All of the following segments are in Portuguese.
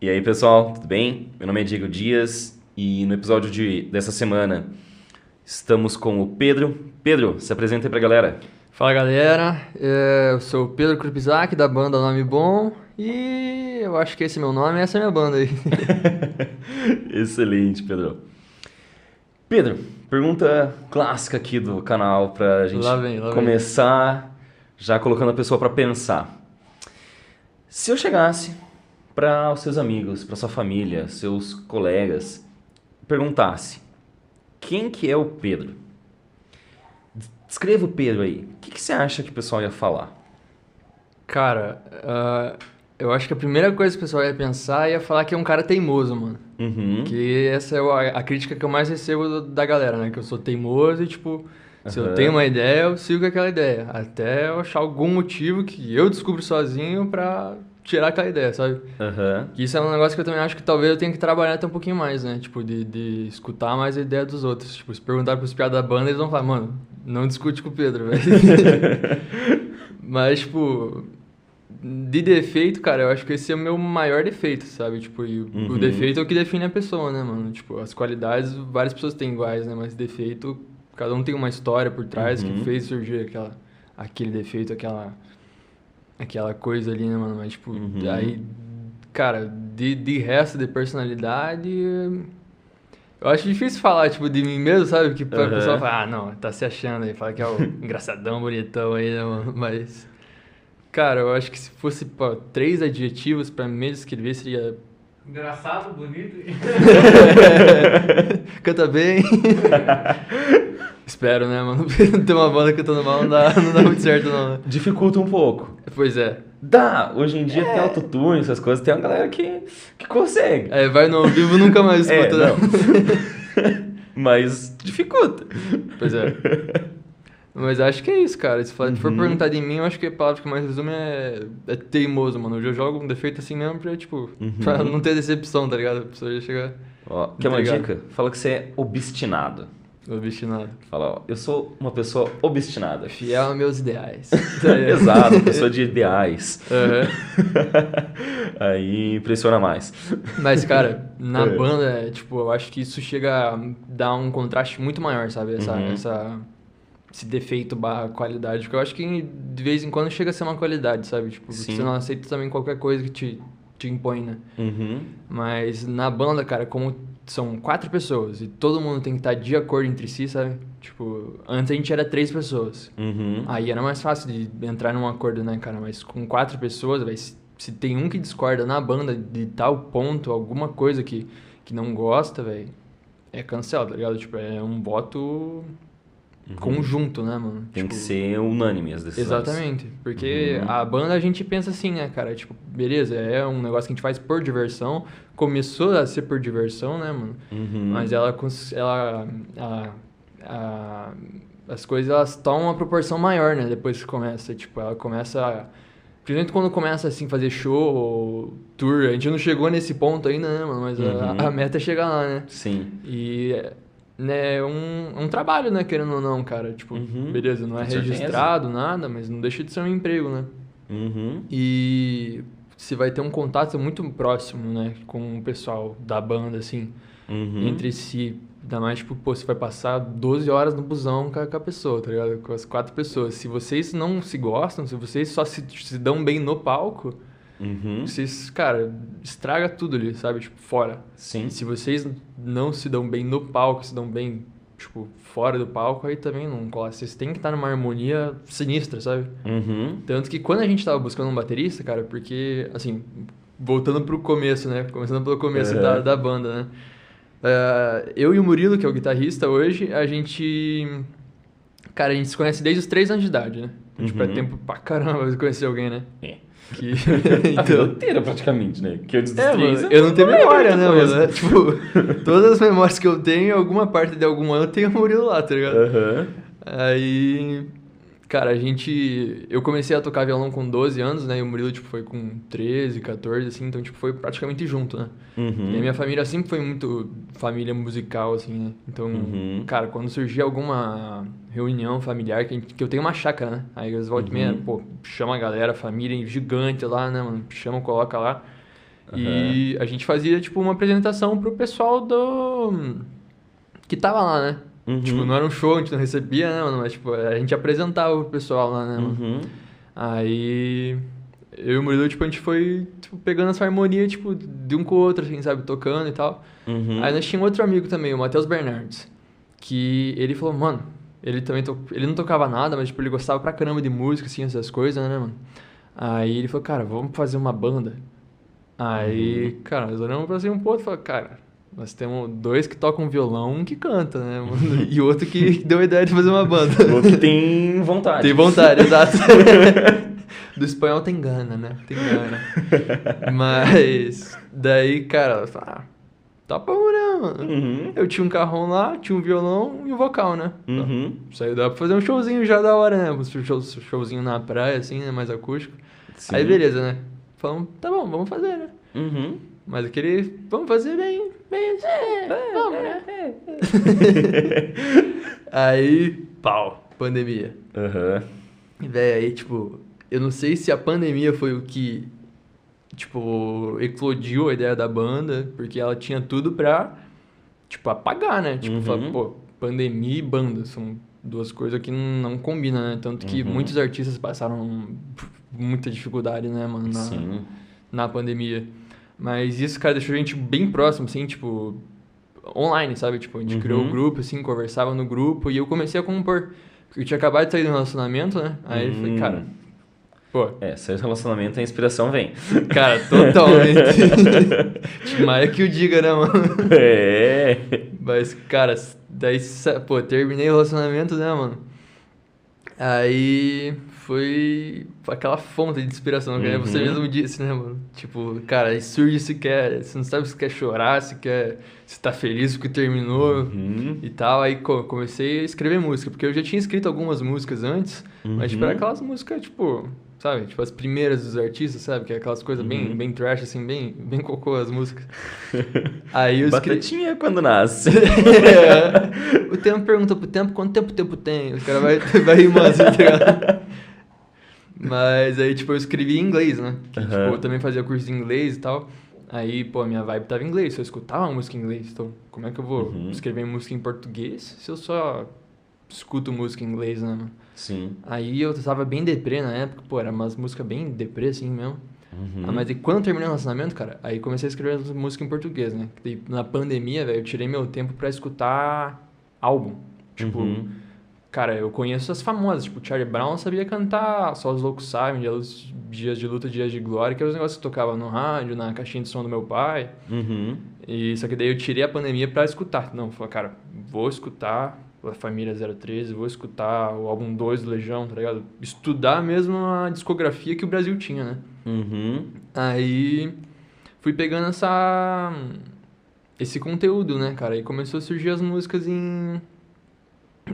E aí, pessoal, tudo bem? Meu nome é Diego Dias e no episódio de, dessa semana estamos com o Pedro. Pedro, se apresenta aí pra galera. Fala galera, é, eu sou o Pedro Krupizak da banda Nome Bom e eu acho que esse é meu nome essa é minha banda aí. Excelente, Pedro. Pedro, pergunta clássica aqui do canal pra gente Lá vem, lá vem. começar já colocando a pessoa pra pensar. Se eu chegasse para os seus amigos, para sua família, seus colegas, perguntasse quem que é o Pedro? Descreva o Pedro aí. O que, que você acha que o pessoal ia falar? Cara, ah, eu acho que a primeira coisa que o pessoal ia pensar ia falar que é um cara teimoso, mano. Uhum. Que essa é a, a crítica que eu mais recebo da galera, né? Que eu sou teimoso e, tipo, se Aham. eu tenho uma ideia, eu sigo aquela ideia. Até eu achar algum motivo que eu descubro sozinho pra tirar aquela ideia, sabe? Que isso é um negócio que eu também acho que talvez eu tenha que trabalhar até um pouquinho mais, né? Tipo, de, de escutar mais a ideia dos outros. Tipo, se perguntar pros piadas da banda, eles vão falar, mano, não discute com o Pedro, velho. Mas, tipo, de defeito, cara, eu acho que esse é o meu maior defeito, sabe? Tipo, o- Uhum. o defeito é o que define a pessoa, né, mano? Tipo, as qualidades, várias pessoas têm iguais, né? Mas defeito, cada um tem uma história por trás Uhum. que fez surgir aquela, aquele defeito, aquela, aquela coisa ali, né, mano? Mas, tipo, Uhum. aí, cara, de, de resto de personalidade. Eu acho difícil falar, tipo, de mim mesmo, sabe? Que Aham. pessoa falar, ah, não, tá se achando aí, fala que é o engraçadão, bonitão aí, né, mano? Mas. Cara, eu acho que se fosse pô, três adjetivos pra me descrever seria. Engraçado, bonito. e- Canta bem. Espero, né, mano? Ter uma banda cantando mal não dá, não dá muito certo, não, né? Dificulta um pouco. Pois é. Dá, hoje em dia tem autotune, essas coisas, tem uma galera que, que consegue. É, vai no vivo nunca mais É, escuta, né? não. Mas dificulta. Pois é. Mas acho que é isso, cara. Se for, Uhum. perguntar de mim, eu acho que a palavra que mais resume é, é teimoso, mano. Eu jogo um defeito assim mesmo pra, tipo, Uhum. pra não ter decepção, tá ligado? A pessoa já chega Ó, quer uma dica? Fala que você é obstinado. Obstinado. Fala, ó, eu sou uma pessoa obstinada. Fiel aos meus ideais. Exato, pessoa de ideais. Aham. Aí impressiona mais. Mas, cara, na É. banda, tipo, eu acho que isso chega a dar um contraste muito maior, sabe? Essa, Uhum. essa, esse defeito barra qualidade. Porque eu acho que de vez em quando chega a ser uma qualidade, sabe? Tipo, Sim. você não aceita também qualquer coisa que te, te impõe, né? Uhum. Mas na banda, cara, como são quatro pessoas e todo mundo tem que estar de acordo entre si, sabe? Tipo, antes a gente era três pessoas. Uhum. Aí era mais fácil de entrar num acordo, né, cara? Mas com quatro pessoas, véi, se, se tem um que discorda na banda de tal ponto, alguma coisa que, que não gosta, velho, é cancela, tá ligado? Tipo, é um voto conjunto, né, mano? Uhum. Tem que Tipo, ser unânime as decisões. Exatamente, porque Uhum. a banda a gente pensa assim, né, cara? Tipo, beleza, é um negócio que a gente faz por diversão. Começou a ser por diversão, né, mano? Uhum. Mas ela, ela a, a- as coisas elas tomam uma proporção maior, né? Depois que começa, tipo, ela começa, a- principalmente quando começa assim fazer show, ou tour. A gente não chegou nesse ponto ainda, né, mano? Mas a- Uhum. a, meta é chegar lá, né? Sim. E né, é um, um trabalho, né, querendo ou não, cara. Tipo, Uhum. beleza, não é Com certeza. registrado, nada, mas não deixa de ser um emprego, né? Uhum. E você vai ter um contato muito próximo, né, com o pessoal da banda, assim, Uhum. entre si. Ainda mais, tipo, pô, você vai passar 12 horas no busão com a, com a pessoa, tá ligado? Com as quatro pessoas. Se vocês não se gostam, se vocês só se, se dão bem no palco, Uhum. vocês, cara, estraga tudo ali, sabe? Tipo, fora. Sim. E se vocês não se dão bem no palco, se dão bem, tipo, fora do palco, aí também não cola. Vocês têm que estar numa harmonia sinistra, sabe? Uhum. Tanto que quando a gente tava buscando um baterista, cara, porque, assim, voltando pro começo, né? Começando pelo começo Uhum. da, da banda, né? Eh, eu e o Murilo, que é o guitarrista hoje, a gente. Cara, a gente se conhece desde os três anos de idade, né? Então, Tipo, é Uhum. tempo pra caramba de conhecer alguém, né? É. Que... Então. inteira, praticamente, né? Que eu dos É, eu não tenho memória, né, mano? É, Tipo, todas as memórias que eu tenho, alguma parte de algum ano tem o Murilo lá, tá ligado? Aham. Aí, cara, a gente. Eu comecei a tocar violão com 12 anos, né? E o Murilo, tipo, foi com 13, 14, assim, então, tipo, foi praticamente junto, né? Uhum. E a minha família sempre foi muito família musical, assim, né? Então, Uhum. cara, quando surgia alguma reunião familiar, que, gente- que eu tenho uma chácara, né? Aí eles voltam e meia, Uhum. pô, chama a galera, a família gigante lá, né, mano? Chama, coloca lá. E a gente fazia, tipo, uma apresentação pro pessoal do... Que tava lá, né? Uhum. Tipo, não era um show, a gente não recebia, né, mano? Mas, tipo, a gente apresentava o pessoal lá, né, mano? Uhum. Aí eu e o Murilo, tipo, a gente foi tipo, pegando essa harmonia, tipo, de um com o outro, assim, sabe? Tocando e tal. Uhum. Aí nós tínhamos outro amigo também, o Matheus Bernardes, que ele falou, mano, ele também to... ele não tocava nada, mas tipo, ele gostava pra caramba de música, assim, essas coisas, né, mano? Aí ele falou, cara, vamos fazer uma banda. Aí, cara, nós olhamos pra cima um pro outro e falamos, cara, nós temos dois que tocam violão, um que canta, né, mano? E outro que deu a ideia de fazer uma banda. O outro que tem vontade. Tem vontade, exato. Do espanhol tem gana, né? Tem gana. Mas, daí, cara, ah, tá bom, né, mano? Uhum. Eu tinha um carrão lá, tinha um violão e um vocal, né? Uhum. Isso aí dá pra fazer um showzinho já da hora, né? Um show- showzinho na praia, assim, né? Mais acústico. Sim. Aí, beleza, né? Falamos, tá bom, vamos fazer, né? Uhum. Mas aquele, vamos fazer bem, bem assim, É, vamos, né? aí, pau, pandemia. Aham. E, véi, aí, tipo, eu não sei se a pandemia foi o que, tipo, eclodiu a ideia da banda, porque ela tinha tudo pra, tipo, apagar, né? Tipo, Uhum. falar, pô, pandemia e banda são duas coisas que não combinam, né? Tanto que Uhum. muitos artistas passaram muita dificuldade, né, mano, na, Sim. na pandemia. Mas isso, cara, deixou a gente bem próximo, assim, tipo, online, sabe? Tipo, a gente criou o Uhum. grupo, assim, conversava no grupo e eu comecei a compor. Porque eu tinha acabado de sair do relacionamento, né? Aí eu falei, Hum. cara, pô, É, saiu do relacionamento, a inspiração vem. cara, totalmente. Maia que o diga, né, mano? É. Mas, cara, daí, pô, terminei o relacionamento, né, mano? Aí foi aquela fonte de inspiração, que você Uhum. mesmo disse, né, mano? Tipo, cara, surge se quer, você não sabe se quer chorar, se quer, se tá feliz porque terminou Uhum. e tal. Aí co- comecei a escrever música, porque eu já tinha escrito algumas músicas antes, mas tipo, era Uhum. aquelas músicas, tipo, sabe? Tipo, as primeiras dos artistas, sabe? Que é aquelas coisas bem, Uhum. bem trash, assim, bem, bem cocô as músicas. Aí eu escrevi... Batatinha quando nasce. É. O tempo pergunta pro tempo quanto tempo o tempo tem. Os caras vai, vai rimando tá ligado? Mas aí, tipo, eu escrevi em inglês, né? Que, tipo, Aham. eu também fazia curso de inglês e tal. Aí, pô, a minha vibe tava em inglês. Se eu escutava música em inglês, então como é que eu vou Uhum. escrever música em português se eu só escuto música em inglês, né, mano? Sim. Aí eu tava bem deprê na época, pô, era umas músicas bem deprê assim mesmo. Uhum. Ah, mas e quando eu terminei o relacionamento, cara, aí comecei a escrever música em português, né? Na pandemia, velho, eu tirei meu tempo pra escutar álbum. Tipo, Uhum. Cara, eu conheço as famosas, tipo, Charlie Brown sabia cantar Só os Loucos Sabem, Dias de Luta- Dias de Luta, Dias de Glória, que eram os negócios que tocava no rádio, na caixinha de som do meu pai. Uhum. E só que daí eu tirei a pandemia pra escutar. Não, falei, cara, vou escutar a Família 013, vou escutar o álbum 2 do Legião, tá ligado? Estudar mesmo a discografia que o Brasil tinha, né? Uhum. Aí fui pegando essa esse conteúdo, né, cara? E começou a surgir as músicas em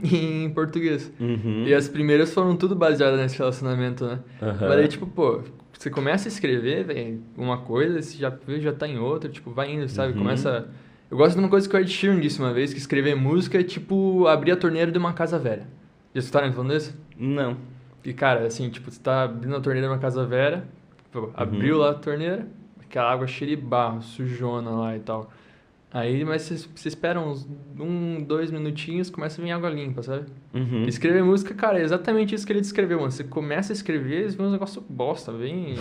em português. Uhum. E as primeiras foram tudo baseadas nesse relacionamento, né? Aham. Mas aí, tipo, pô, você começa a escrever, velho, uma coisa, você já já tá em outra, tipo, vai indo, sabe? Uhum. Começa. Eu gosto de uma coisa que o Ed Sheeran disse uma vez, que escrever música é tipo abrir a torneira de uma casa velha. Já escutaram falando isso? Não. E, cara, assim, tipo, você tá abrindo a torneira de uma casa velha, abriu lá a torneira, aquela água cheia de barro, sujona lá e tal. Aí, mas você, espera uns um, dois minutinhos, começa a vir água limpa, sabe? Uhum. Escrever música, cara, é exatamente isso que ele descreveu, mano. Você começa a escrever, você vê um negócio bosta, bem,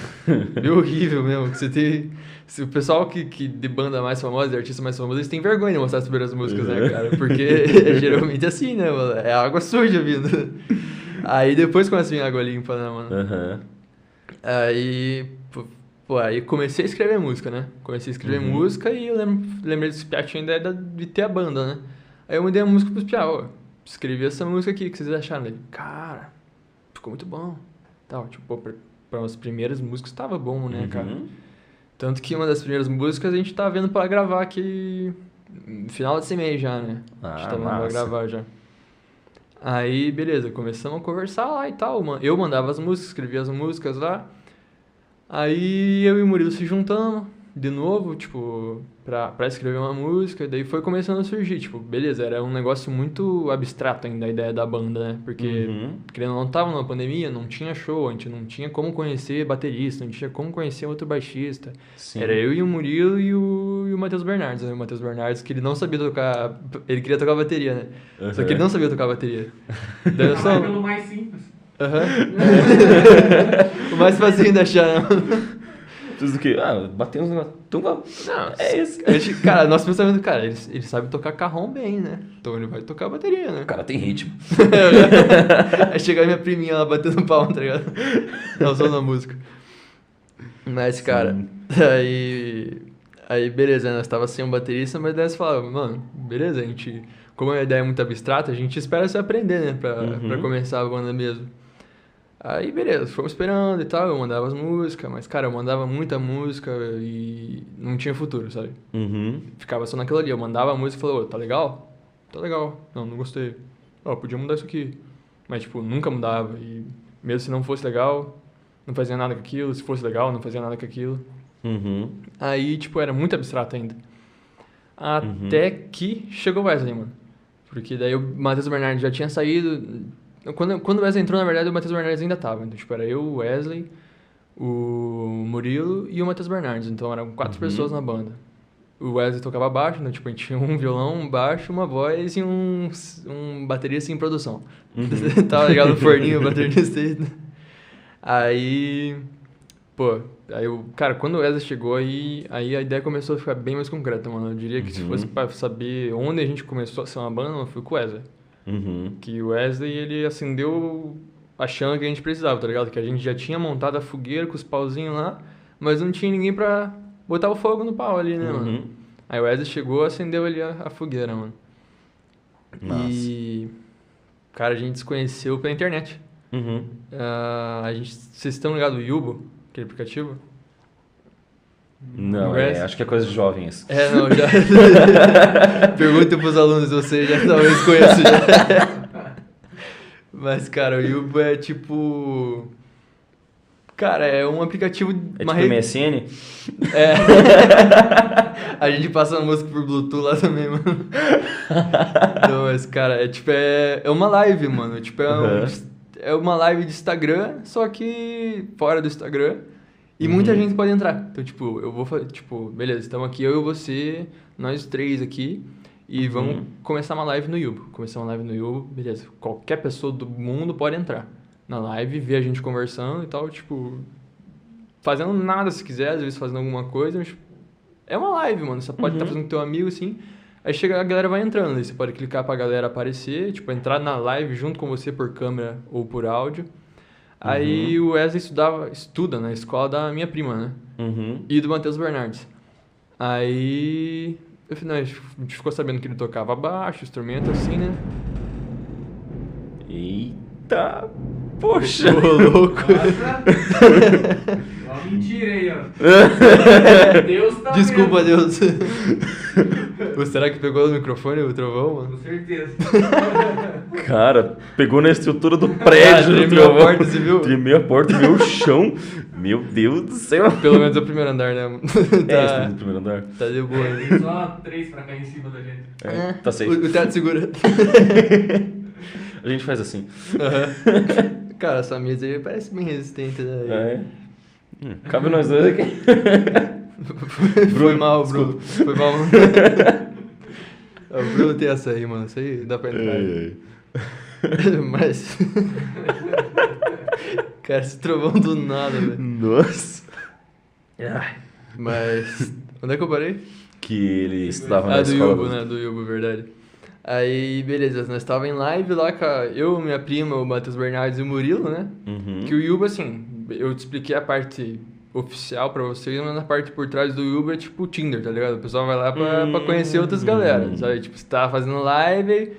bem horrível mesmo. Que você tem. Se o pessoal que, que de banda mais famosa, de artista mais famoso, eles têm vergonha de mostrar as primeiras músicas, né, Uhum. cara? Porque é geralmente assim, né, mano? É água suja vindo. Aí depois começa a vir água limpa, né, mano? Aham. Aí, pô, aí comecei a escrever música, né? Comecei a escrever Uhum. música e eu lembro, lembrei desse Piá tinha ideia de ter a banda, né? Aí eu mandei a música pros Piá, ó, escrevi essa música aqui, o que vocês acharam? Ele, cara, ficou muito bom. Tal, tipo, pô, pra, pra as primeiras músicas tava bom, né, cara? Uhum. Tanto que uma das primeiras músicas a gente tá vendo pra gravar aqui no final desse mês já, né? a gente Ah, tá vendo pra massa. gravar já. Aí, beleza, começamos a conversar lá e tal. Eu mandava as músicas, escrevia as músicas lá. Aí eu e o Murilo se juntamos, de novo, tipo, pra, pra escrever uma música, daí foi começando a surgir, tipo, beleza, era um negócio muito abstrato ainda a ideia da banda, né? Porque, Uhum. querendo ou não, tava numa pandemia, não tinha show, a gente não tinha como conhecer baterista, não tinha como conhecer outro baixista. Sim. Era eu e o Murilo e o, e o Matheus Bernardes, né? O Matheus Bernardes, que ele não sabia tocar, ele queria tocar bateria, né? Só que ele não sabia tocar bateria. Daí eu só... pelo mais simples. Aham. o mais facinho de achar, né? Tudo do que, ah, batemos no Então vamos. Não, É isso. A gente, cara, nosso pensamento, cara, ele, ele sabe tocar carrom bem, né? Então ele vai tocar bateria, né? O cara tem ritmo. Aí chega a minha priminha lá batendo palma, tá ligado? Não, só na música. Mas, cara, aí. Aí, beleza, nós tava sem um baterista, mas daí você falava, mano, beleza, a gente. Como a ideia é muito abstrata, a gente espera você aprender, né? Pra, Uhum. pra começar a banda mesmo. Aí, beleza, fomos esperando e tal, eu mandava as músicas, mas, cara, eu mandava muita música e não tinha futuro, sabe? Uhum. ficava só naquilo ali. Eu mandava a música e falava, tá legal? Tá legal. Não, não gostei. Ó, podia mudar isso aqui. Mas, tipo, nunca mudava. E mesmo se não fosse legal, não fazia nada com aquilo. Se fosse legal, não fazia nada com aquilo. Uhum. Aí, tipo, era muito abstrato ainda. Até que chegou o Wesley, mano. Porque daí o Matheus Bernardes já tinha saído. Quando, quando o Wesley entrou, na verdade, o Matheus Bernardes ainda tava. Então, tipo, era eu, o Wesley, o Murilo e o Matheus Bernardes. Então, eram quatro Uhum. pessoas na banda. O Wesley tocava baixo, então, tipo, a gente tinha um violão, um baixo, uma voz e um, um bateria sem produção. Uhum. Tava ligado no forninho, o baterista aí. Aí, pô, aí o cara, quando o Wesley chegou aí, aí a ideia começou a ficar bem mais concreta, mano. Eu diria que se Uhum. fosse pra saber onde a gente começou a ser uma banda, eu fui com o Wesley. Uhum. Que o Wesley, ele acendeu a chama que a gente precisava, tá ligado? Que a gente já tinha montado a fogueira com os pauzinhos lá, mas não tinha ninguém pra botar o fogo no pau ali, né, mano? Uhum. Aí o Wesley chegou, acendeu ali a, a fogueira, mano. Massa. E, cara, a gente se conheceu pela internet. Uhum. Ah, a gente, vocês estão ligados no Yubo, aquele aplicativo? Não, é, acho que é coisa de jovens. É, não, já. Pergunta pros alunos, você já talvez conheça já. Mas, cara, o Yubo é tipo. Cara, é um aplicativo. É uma tipo rede- MSN? É. a gente passa a música por Bluetooth lá também, mano. Não, mas, cara, é tipo, é, é uma live, mano. Tipo, é, um- Uhum. é uma live de Instagram, só que fora do Instagram. E muita Uhum. gente pode entrar. Então, tipo, eu vou fazer, tipo, beleza, estamos aqui, eu e você, nós três aqui. E vamos Uhum. começar uma live no Yubo. Começar uma live no Yubo, beleza. Qualquer pessoa do mundo pode entrar na live, ver a gente conversando e tal, tipo, fazendo nada se quiser, às vezes fazendo alguma coisa, mas é uma live, mano. Você pode estar Uhum. fazendo com teu amigo assim. Aí chega a galera vai entrando, aí você pode clicar pra galera aparecer, tipo, entrar na live junto com você por câmera ou por áudio. Aí o Wesley estudava, estuda na escola da minha prima, né? Uhum. E do Matheus Bernardes. Aí. Eu, falei, não, a gente ficou sabendo que ele tocava baixo, instrumento assim, né? Eita! Poxa! Ô, louco! Mentira aí, ó. Deus tá Desculpa, vendo. Deus. Ou será que pegou no microfone o trovão, mano? Com certeza. Cara, pegou na estrutura do Ah, prédio. tremeu trovão. a porta, você viu? Tremeu a porta, tremeu o chão. Meu Deus do céu. Pelo menos é o primeiro andar, né? mano? É, tá, no primeiro andar. tá de boa. Tem só três pra cair em cima da gente. É, tá safe. O, o teto segura. A gente faz assim. Aham. Cara, essa mesa aí parece bem resistente, né? É. Hum, Cabe nós dois aqui. Foi mal, Bruno. Foi mal. o Bruno tem essa aí, mano. Isso aí dá pra entrar. Mas. Cara, esse trovão do nada, velho. Nossa. Mas. Onde é que eu parei? Que ele estudava na Ah, do escola. Yubo, né? Do Yubo, verdade. Aí, beleza, nós tava em live lá com a, eu, minha prima, o Matheus Bernardes e o Murilo, né? Uhum. Que o Yuba, assim, eu te expliquei a parte oficial pra vocês, mas a parte por trás do Yuba é tipo o Tinder, tá ligado? O pessoal vai lá pra, pra conhecer outras Hum. galera, sabe? Tipo, você tá fazendo live.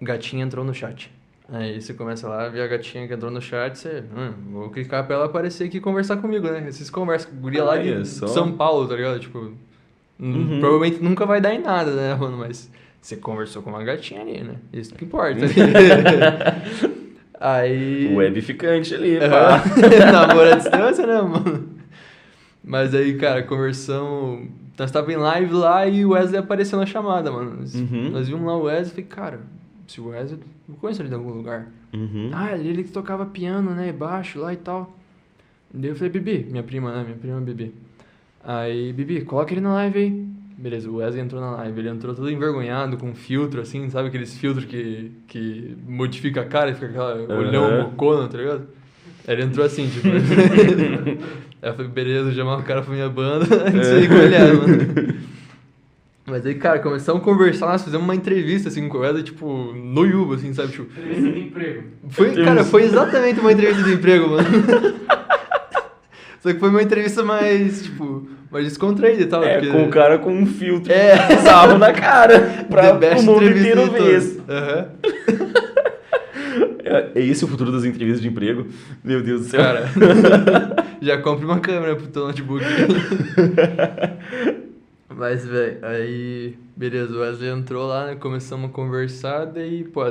Gatinha entrou no chat. Aí você começa lá, vê a gatinha que entrou no chat, você... Hum, vou clicar pra ela aparecer aqui e conversar comigo, né? Vocês conversam com guria lá de só. São Paulo, tá ligado? Tipo... Uhum. Provavelmente nunca vai dar em nada, né, mano? Mas você conversou com uma gatinha ali, né? Isso que importa. Aí... O web ficante ali, Aham. pá. Namoro à distância, né, mano? Mas aí, cara, conversão. Nós tava em live lá e o Wesley apareceu na chamada, mano. Nós, Uhum. nós vimos lá o Wesley e falei, cara, se o Wesley. Eu conheço ele de algum lugar. Uhum. Ah, ele que tocava piano, né? Baixo lá e tal. Daí eu falei, Bibi, minha prima, né? Minha prima Bibi. Aí, Bibi, coloca ele na live aí. Beleza, o Wesley entrou na live. Ele entrou todo envergonhado, com filtro, assim, sabe aqueles filtros que, que modifica a cara e fica aquela olhão Aham. bocona, tá ligado? Aí ele entrou assim, tipo. aí eu falei, beleza, chamar o cara pra minha banda. Não sei como ele era, mano. Mas aí, cara, começamos a conversar, nós fizemos uma entrevista, assim, com o Wesley, tipo, no Yuba, assim, sabe? Tipo, Entrevista de emprego. foi, cara, foi exatamente uma entrevista de emprego, mano. Só que foi uma entrevista mais, tipo, mais descontraída e tal. É, porque... com o cara com um filtro É. bizarro na cara. Pra o mundo inteiro ver isso. É, é esse o futuro das entrevistas de emprego? Meu Deus do céu. Cara, já compre uma câmera pro teu notebook. Mas, velho, aí, beleza, o Wesley entrou lá, né, começamos a conversar, daí, pô,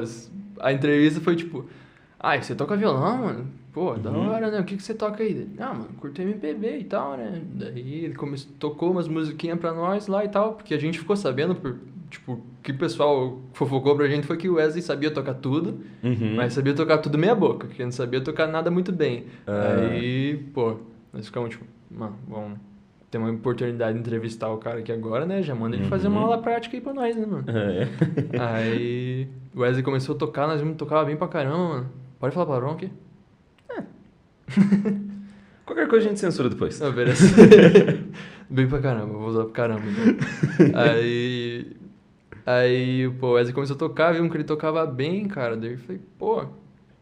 a entrevista foi tipo, ah, você toca violão, mano? Pô, da Uhum. hora, né? O que, que você toca aí? Ah, mano, curto MPB e tal, né? Daí ele come... tocou umas musiquinhas pra nós lá e tal, porque a gente ficou sabendo, por, tipo, que o pessoal fofocou pra gente foi que o Wesley sabia tocar tudo, Uhum. mas sabia tocar tudo meia boca, que não sabia tocar nada muito bem. Ah. Aí, pô, nós ficamos tipo, mano, vamos ter uma oportunidade de entrevistar o cara aqui agora, né? Já manda ele fazer uma Uhum. aula prática aí pra nós, né, mano? É. Aí o Wesley começou a tocar, nós vimos tocava bem pra caramba, mano. Pode falar palavrão aqui? Qualquer coisa a gente censura depois. Não, beleza. bem pra caramba, vou usar pra caramba. então. aí. Aí, pô, o Wesley começou a tocar, vimos que ele tocava bem, cara. Daí eu falei, pô,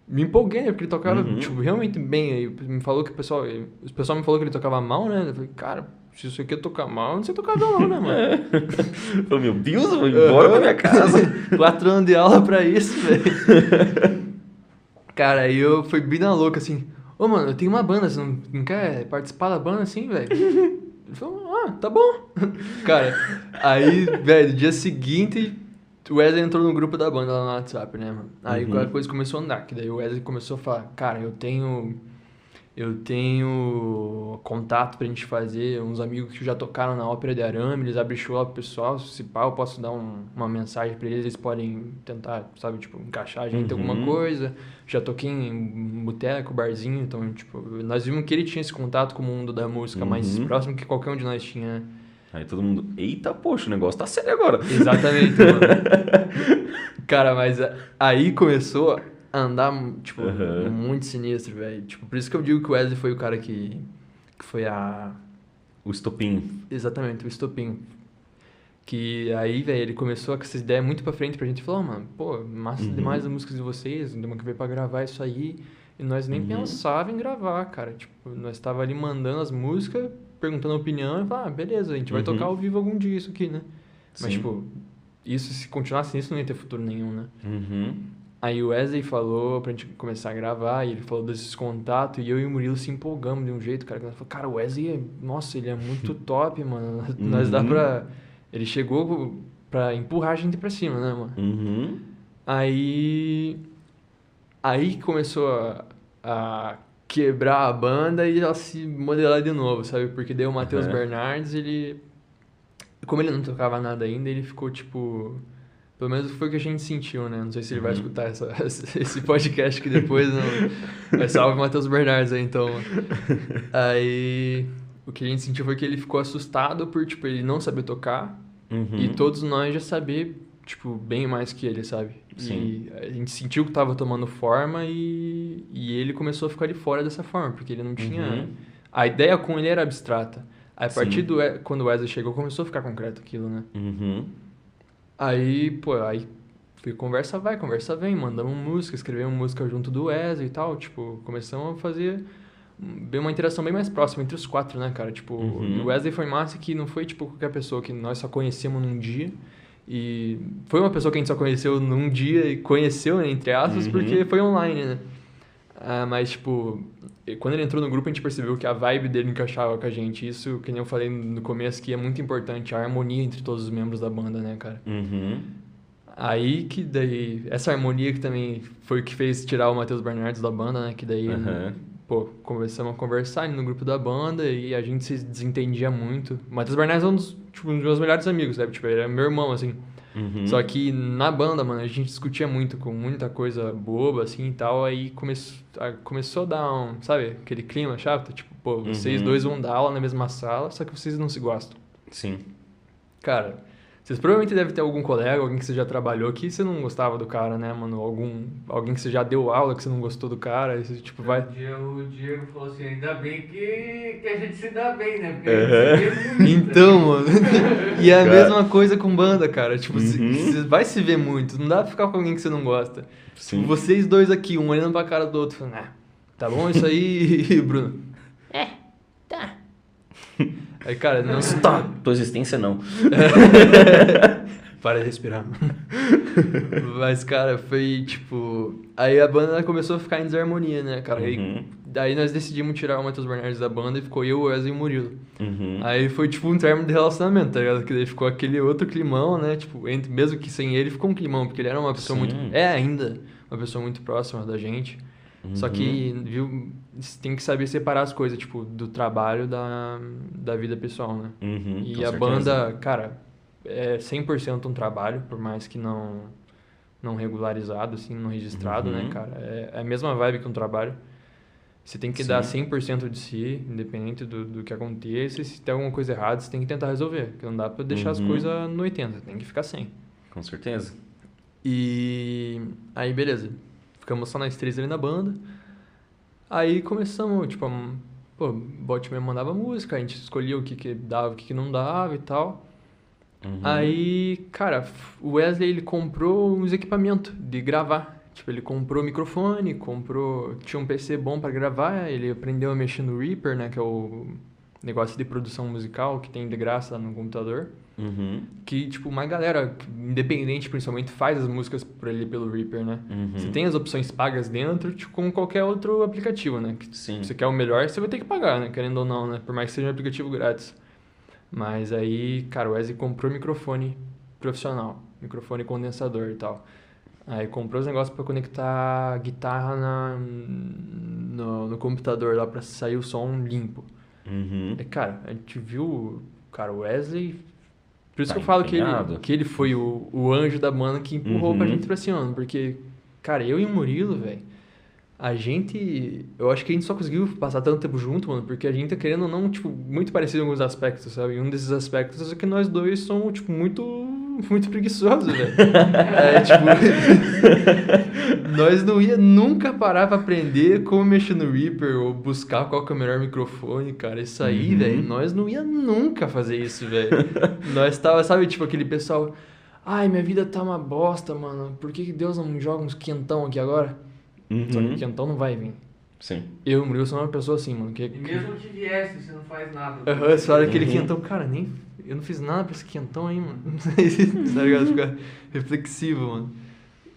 me empolguei, né? Porque ele tocava, Uhum. tipo, realmente bem. Aí me falou que o pessoal. O pessoal me falou que ele tocava mal, né? Eu falei, cara, se isso aqui é tocar mal, eu não sei tocar violão, né, mano? Falei, meu Deus, eu vou embora pra minha casa. Quatro anos de aula pra isso, velho. Cara, aí eu fui bem na louca, assim. Ô, mano, eu tenho uma banda, você não, não quer participar da banda assim, velho? Ele falou, ah, tá bom. Cara, aí, velho, dia seguinte, o Wesley entrou no grupo da banda lá no WhatsApp, né, mano? Aí Uhum. a coisa começou a andar, que daí o Wesley começou a falar, cara, eu tenho. Eu tenho contato pra gente fazer, uns amigos que já tocaram na Ópera de Arame, eles abrem show pro pessoal, se pá, eu posso dar um- uma mensagem pra eles, eles podem tentar, sabe, tipo, encaixar a gente em alguma Uhum. coisa. Já toquei em boteco, barzinho, então, tipo, nós vimos que ele tinha esse contato com o mundo da música mais Uhum. próximo que qualquer um de nós tinha, né? Aí todo mundo, eita, poxa, o negócio tá sério agora. Exatamente, mano. Cara, mas aí começou andar, tipo, Aham. muito sinistro, velho. Tipo, por isso que eu digo que o Wesley foi o cara que, que foi a... O estopim. Exatamente, o estopim. Que aí, velho, ele começou com essa ideia muito pra frente pra gente. Falou, "Ó, mano, pô, massa Uhum. demais as músicas de vocês, demos que veio pra gravar isso aí. E nós nem Uhum. pensava em gravar, cara. Tipo, nós tava ali mandando as músicas, perguntando a opinião e falava, ah, beleza, a gente vai Uhum. tocar ao vivo algum dia isso aqui, né? Mas, Sim. tipo, isso, se continuasse nisso, não ia ter futuro nenhum, né? Uhum. Aí o Wesley falou pra gente começar a gravar, e ele falou desses contatos, e eu e o Murilo se empolgamos de um jeito, cara. falou, cara, o Wesley, é, nossa, ele é muito top, mano. Nós dá Uhum. pra... Ele chegou pra empurrar a gente pra cima, né, mano? Uhum. Aí... Aí começou a, a quebrar a banda e ela se modelar de novo, sabe? Porque daí o Matheus Aham. Bernardes, ele... Como ele não tocava nada ainda, ele ficou, tipo... Pelo menos foi o que a gente sentiu, né? Não sei se ele vai Uhum. escutar essa, esse podcast aqui depois, não. Mas salve Matheus Bernardes aí, então. Aí... O que a gente sentiu foi que ele ficou assustado por, tipo, ele não saber tocar. Uhum. E todos nós já saber, tipo, bem mais que ele, sabe? Sim. E a gente sentiu que tava tomando forma e, e ele começou a ficar de fora dessa forma, porque ele não tinha... Uhum. A ideia com ele era abstrata. Aí, a Sim. partir do We- quando o Wesley chegou, começou a ficar concreto aquilo, né? Uhum. Aí, pô, aí conversa vai, conversa vem, mandamos música, escrevemos música junto do Wesley e tal, tipo, começamos a fazer bem uma interação bem mais próxima entre os quatro, né, cara? Tipo, Uhum. o Wesley foi massa que não foi, tipo, qualquer pessoa que nós só conhecemos num dia. E foi uma pessoa que a gente só conheceu num dia e conheceu, né, entre aspas, Uhum. porque foi online, né? Ah, mas, tipo, quando ele entrou no grupo, a gente percebeu que a vibe dele encaixava com a gente. Isso, que nem eu falei no começo, que é muito importante, a harmonia entre todos os membros da banda, né, cara? Uhum. Aí que daí, essa harmonia que também foi o que fez tirar o Matheus Bernardes da banda, né? Que daí Aham. pô, começamos a conversar no grupo da banda e a gente se desentendia muito. O Matheus Barnés é um dos, tipo, um dos meus melhores amigos, sabe? Tipo, ele é meu irmão, assim. Uhum. Só que na banda, mano, a gente discutia muito com muita coisa boba, assim, e tal. Aí começou, a- começou a dar um, sabe, aquele clima chato. Tipo, pô, vocês Uhum. dois vão dar aula na mesma sala, só que vocês não se gostam. Sim. Cara, vocês provavelmente devem ter algum colega, alguém que você já trabalhou que você não gostava do cara, né, mano? Algum, alguém que você já deu aula que você não gostou do cara, você, tipo, vai... Um dia o Diego falou assim, ainda bem que, que a gente se dá bem, né? Porque Uhum. a gente se vê muito, Então, mano. e é a Cara. mesma coisa com banda, cara. Tipo, você Uhum. você vai se ver muito. Não dá pra ficar com alguém que você não gosta. Sim. Tipo, vocês dois aqui, um olhando pra cara do outro, falando, ah, tá bom isso aí, Bruno? É. Aí, cara, não se Tá, tua existência não. Para de respirar. Mas, cara, foi tipo. Aí a banda começou a ficar em desarmonia, né, cara? Aí, Uhum. daí nós decidimos tirar o Matheus Bernardes da banda e ficou eu, o Wesley e o Murilo. Uhum. Aí foi tipo um término de relacionamento, tá ligado? Que daí ficou aquele outro climão, né? Tipo, entre, mesmo que sem ele ficou um climão, porque ele era uma pessoa Sim. muito. É ainda uma pessoa muito próxima da gente. Só que, viu, você tem que saber separar as coisas, tipo, do trabalho da, da vida pessoal, né? Uhum, E a certeza. banda, cara, é 100% um trabalho, por mais que não não regularizado, assim, não registrado, né, Uhum. cara? É, é a mesma vibe que um trabalho. Você tem que Sim. dar 100% de si, independente do, do que aconteça. E se tem alguma coisa errada, você tem que tentar resolver. Porque não dá pra deixar as Uhum. coisas no 80, tem que ficar 100. Com certeza. E aí, beleza. Ficamos só nós três ali na banda. Aí começamos, tipo, a- pô, o Bot me mandava música, a gente escolhia o que, que dava, o que, que não dava e tal. Uhum. Aí, cara, o Wesley ele comprou uns equipamentos de gravar. Tipo, ele comprou microfone, comprou. Tinha um PC bom pra gravar, ele aprendeu a mexer no Reaper, né? Que é o negócio de produção musical que tem de graça no computador. Uhum. Que, tipo, uma galera independente, principalmente, faz as músicas por ele pelo Reaper, né? Uhum. Você tem as opções pagas dentro, tipo, como qualquer outro aplicativo, né? Que Sim. você quer o melhor, você vai ter que pagar, né? Querendo ou não, né? Por mais que seja um aplicativo grátis. Mas aí, cara, o Wesley comprou microfone profissional, microfone condensador e tal. Aí comprou os negócios pra conectar a guitarra na, no, no computador lá pra sair o som limpo. Uhum. E, cara, a gente viu, cara, o Wesley. Por isso Tá que eu falo que ele, que ele foi o, o anjo da banda que empurrou pra Uhum. gente pra cima. Porque, cara, eu e o Murilo, velho, a gente. Eu acho que a gente só conseguiu passar tanto tempo junto, mano, porque a gente tá querendo ou não, tipo, muito parecido em alguns aspectos, sabe? E um desses aspectos é que nós dois somos, tipo, muito. Muito preguiçosos, velho. É, tipo. Nós não ia nunca parar pra aprender como mexer no Reaper ou buscar qual que é o melhor microfone, cara. Isso aí, Uhum. velho, nós não ia nunca fazer isso, velho. nós tava, sabe, tipo aquele pessoal. Ai, minha vida tá uma bosta, mano. Por que, que Deus não me joga uns quentão aqui agora? Só que Uhum. o quentão não vai vir. Sim. Eu e o Murilo somos uma pessoa assim, mano. Que, E mesmo que viesse, você não faz nada. Aham, você olha aquele Uhum. quentão, cara, nem. Eu não fiz nada pra esse quentão aí, mano. tá ligado? Fica reflexivo, mano.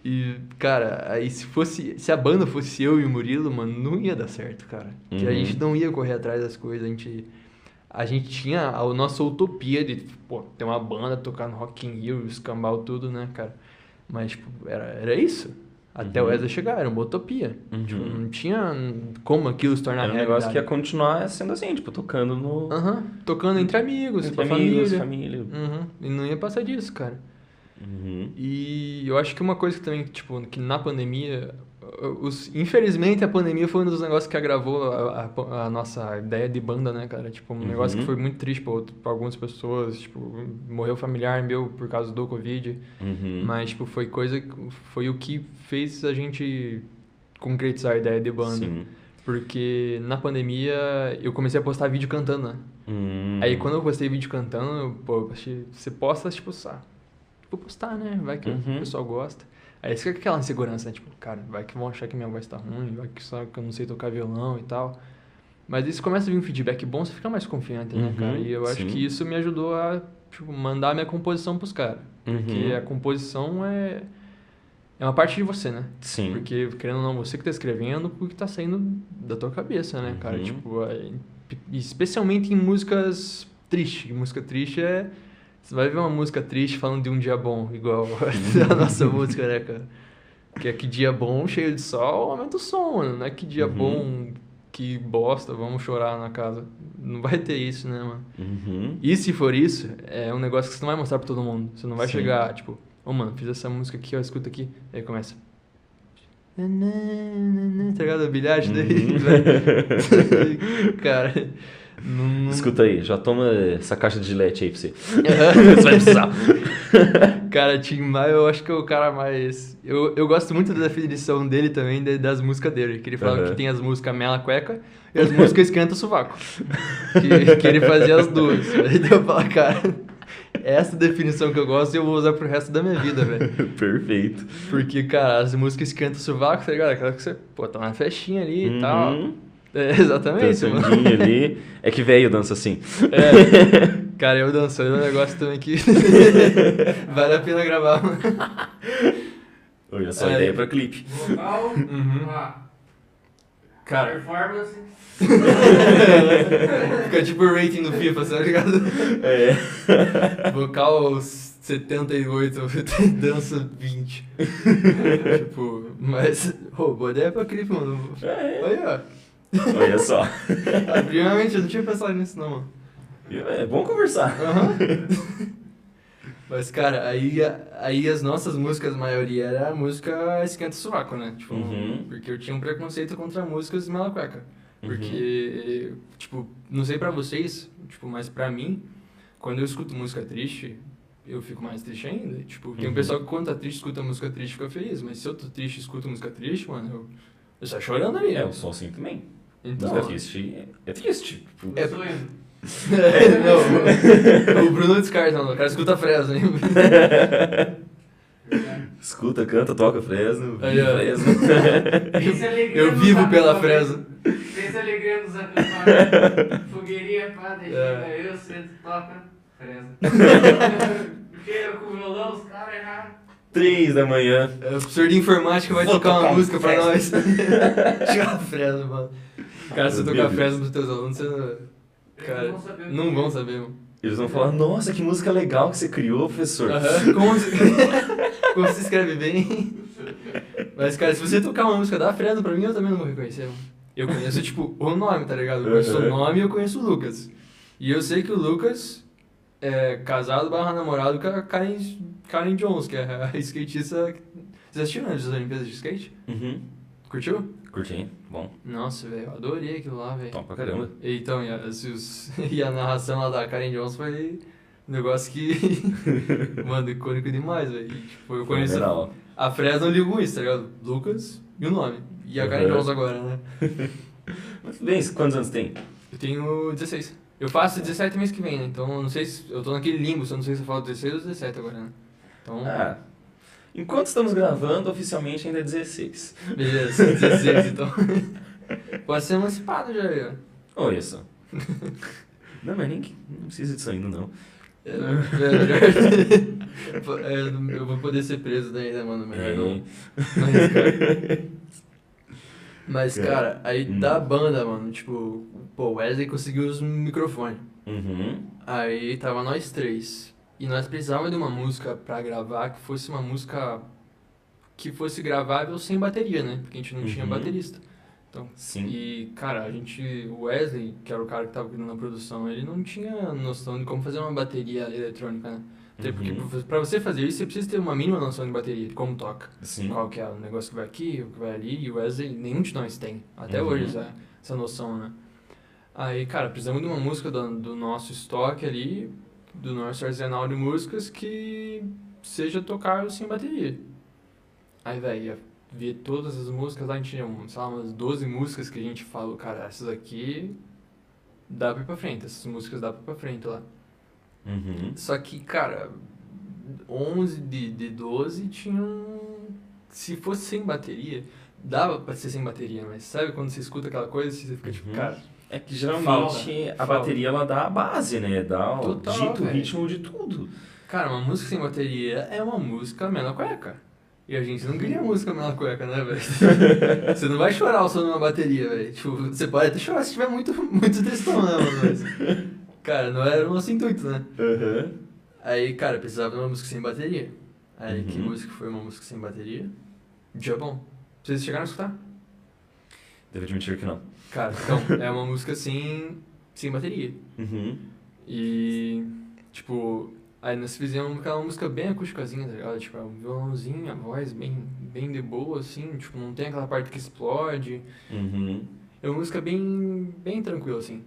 E, cara, aí se fosse. Se a banda fosse eu e o Murilo, mano, não ia dar certo, cara. Que a Uhum. gente não ia correr atrás das coisas, a gente. A gente tinha a nossa utopia de, pô, ter uma banda, tocar no Rock in Rio, escambau tudo, né, cara? Mas, tipo, era, era isso. Até Uhum. o Wesley chegar, era uma utopia. Uhum. Tipo, não tinha como aquilo se tornar Era um negócio que ia continuar sendo assim, tipo, tocando no. Aham, tocando entre amigos, entre amigos, família. família. Uhum, E não ia passar disso, cara. Uhum. E eu acho que uma coisa que também, tipo, que na pandemia. Os, infelizmente a pandemia foi um dos negócios que agravou a, a- a nossa ideia de banda, né, cara? Tipo, um Uhum. negócio que foi muito triste pra algumas pessoas. Tipo, morreu familiar meu por causa do Covid. Uhum. Mas, tipo, foi coisa. Foi o que fez a gente concretizar a ideia de banda. Sim. Porque na pandemia eu comecei a postar vídeo cantando, né? Hum. Aí quando eu postei vídeo cantando, pô, você posta, tipo, só, vou postar, né? Vai que Uhum. o pessoal gosta. Aí é aquela insegurança, né? Tipo, cara, vai que vão achar que minha voz tá ruim, vai que só que eu não sei tocar violão e tal. Mas isso começa a vir um feedback bom, você fica mais confiante, né, Uhum, cara? E eu acho sim. que isso me ajudou a, tipo, mandar a minha composição pros caras. Porque Uhum. a composição é... É uma parte de você, né? Sim. Porque, querendo ou não, você que tá escrevendo o que tá saindo da tua cabeça, né, cara? Uhum. Tipo, é, especialmente em músicas tristes. Música triste é... Você vai ver uma música triste falando de um dia bom, igual a nossa música, né, cara? Que é que dia bom, cheio de sol, aumenta o som, mano. Não é que dia Uhum. bom, que bosta, vamos chorar na casa. Não vai ter isso, né, mano? Uhum. E se for isso, é um negócio que você não vai mostrar pra todo mundo. Você não vai Sim. chegar, tipo, ô mano, fiz essa música aqui, ó, escuta aqui. Aí começa. Tá ligado? A bilhagem daí, Uhum. velho. Cara, não. não- Escuta aí, já toma essa caixa de gilete aí pra você. Você vai precisar. Cara, Tim Maia, eu acho que é o cara mais. Eu, eu gosto muito da definição dele também, de- das músicas dele. Que ele falava Aham. que tem as músicas Mela Cueca e as músicas Esquenta Sovaco. Que, que ele fazia as duas. Aí eu falo, cara, essa definição que eu gosto eu vou usar pro resto da minha vida, velho. Perfeito. Porque, cara, as músicas Esquenta Sovaco, tá ligado? Aquela que você, pô, tá na festinha ali e Uhum. tal. É, exatamente, mano. Dançandinho ali. É que velho dança assim. É. Cara, eu dançando é um negócio também que vale a pena gravar, mano. Olha só, Aí. ideia pra clipe. Vocal, Uhum. Cara, performance, Fica tipo o rating do FIFA, tá ligado? É. Vocal 78, dança 20. tipo, mas. Pô, boa ideia pra clipe, mano. É. Olha, Olha só. Primeiramente, eu não tinha pensado nisso, não, mano. É bom conversar. Mas, cara, aí, aí as nossas músicas, a maioria era a música Esquenta Sovaco, né? Tipo, Uhum. porque eu tinha um preconceito contra músicas de mela cueca. Porque, tipo, não sei pra vocês, tipo, mas pra mim, quando eu escuto música triste, eu fico mais triste ainda. Tipo, tem um Uhum. pessoal que quando tá triste, escuta música triste fica feliz. Mas se eu tô triste e escuto música triste, mano, eu, eu saio chorando ali. É, eu sou assim também. Então, Música triste é triste. É-. É, não, o- o Bruno descarta, não, o cara escuta Fresno, hein? Escuta, canta, toca Fresno. Aí, ó. Fresno. Eu vivo pela. Fresno. Pensa alegria nos acampamentos. Fogueirinha, pá, deixa É. eu, sento, toca, Fresno. Cheira com o violão, os caras já... Três da manhã. É, O professor de informática vai Vou tocar uma tocar um música pra nós. Tira Fresno, mano. Cara, se você Meu tocar. Fresno pros teus alunos, você não... Cara, não vão saber não é. vão saber, mano. Eles vão falar, nossa, que música legal que você criou, professor. Como, se... Como se escreve bem. Mas, cara, se você tocar uma música da Fresno, pra mim, eu também não vou reconhecer, mano. Eu conheço, tipo, o nome, tá ligado? Eu conheço o nome e eu conheço o Lucas. E eu sei que o Lucas é casado barra namorado com a Karen, Karen Jones, que é a skatista... Vocês assistiram as Olimpíadas de Skate? Uhum. Curtiu? Curti, bom. Nossa, velho, adorei aquilo lá, velho. Top pra caramba. Então, e a, os- e a narração lá da Karen Jones foi um negócio que. Mano, icônico demais, velho. E, Tipo, eu conheço. Fenomenal. A Fresno ligo isso, tá ligado? Lucas e o nome. E a Karen Uhum. Jones agora, né? Mas bem, quantos anos tem? Eu tenho 16. Eu faço 17 mês que vem, né? Então não sei se. Eu tô naquele limbo, se eu não sei se eu falo 16 ou 17 agora, né? Então. Ah, enquanto estamos gravando, oficialmente ainda é 16. Beleza, 16 então. Pode ser emancipado já, ó. Olha só. Não, mas nem que- não precisa disso ainda, não. É, é melhor. É, eu vou poder ser preso daí, né, mano? Melhor não. Mas, cara. Mas, cara, aí Hum. da banda, mano, tipo, pô, o Wesley conseguiu os microfones. Uhum. Aí tava nós três. E nós precisávamos de uma música pra gravar que fosse uma música que fosse gravável sem bateria, né? Porque a gente não tinha Uhum. baterista. Sim. E, cara, a gente. O Wesley, que era o cara que tava cuidando da produção, ele não tinha noção de como fazer uma bateria eletrônica, né? Até porque Uhum. pra- pra você fazer isso, você precisa ter uma mínima noção de bateria, de como toca. Sim. Qual que é o negócio que vai aqui, o que vai ali, e o Wesley, nenhum de nós tem. Até Uhum. hoje essa, essa noção, né? Aí, cara, precisamos de uma música do, do nosso estoque ali, do nosso arsenal de músicas que seja tocável sem bateria. Aí, velho, ia ver todas as músicas lá, a gente tinha, sei lá, umas 12 músicas que a gente falou, cara, essas aqui dá pra ir pra frente, essas músicas dá pra ir pra frente lá. Uhum. Só que, cara, 11 de, de 12 tinham. Se fosse sem bateria, dava pra ser sem bateria, mas sabe quando você escuta aquela coisa, você fica tipo, Uhum. cara. É que geralmente Falta. a Falta. bateria ela dá a base, né? Dá o Total, dito ritmo de tudo. Cara, uma música sem bateria é uma música mela cueca. E a gente não queria música mela cueca, né, velho? você não vai chorar ao som de uma bateria, velho. Tipo, você pode até chorar se tiver muito, muito textão, né, mano? Mas, cara, não era o nosso intuito, né? Uhum. Aí, cara, precisava de uma música sem bateria. Aí, que Uhum. música foi uma música sem bateria? Dia bom. Vocês chegaram a escutar? Devo admitir que não. Cara, então, é uma música sem, sem bateria. Uhum. E, tipo, aí nós fizemos aquela música bem acústicazinha, tá ligado? Tipo, é um violãozinho, a voz bem, bem de boa, assim, tipo, não tem aquela parte que explode. Uhum. É uma música bem, bem tranquila, assim.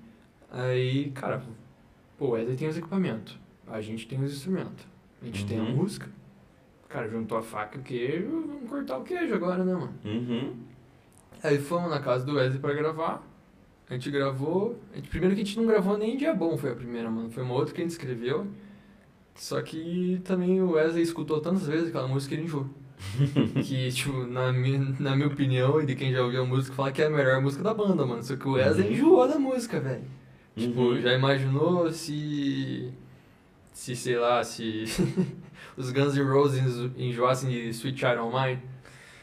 Aí, cara, pô, o Wesley tem os equipamentos, a gente tem os instrumentos, a gente tem a Uhum. música. Cara, juntou a faca e o queijo, vamos cortar o queijo agora, né, mano? Uhum. Aí fomos na casa do Wesley pra gravar. A gente gravou. A gente, primeiro que a gente não gravou nem Dia Bom, foi a primeira, mano. Foi uma outra que a gente escreveu. Só que também o Wesley escutou tantas vezes aquela música que ele enjoou. que, tipo, na minha, na minha opinião e de quem já ouviu a música, fala que é a melhor música da banda, mano. Só que o Wesley Uhum. enjoou da música, velho. Tipo, Uhum. já imaginou se. Se, sei lá, se. os Guns N' Roses enjoassem de Sweet Child O' Mine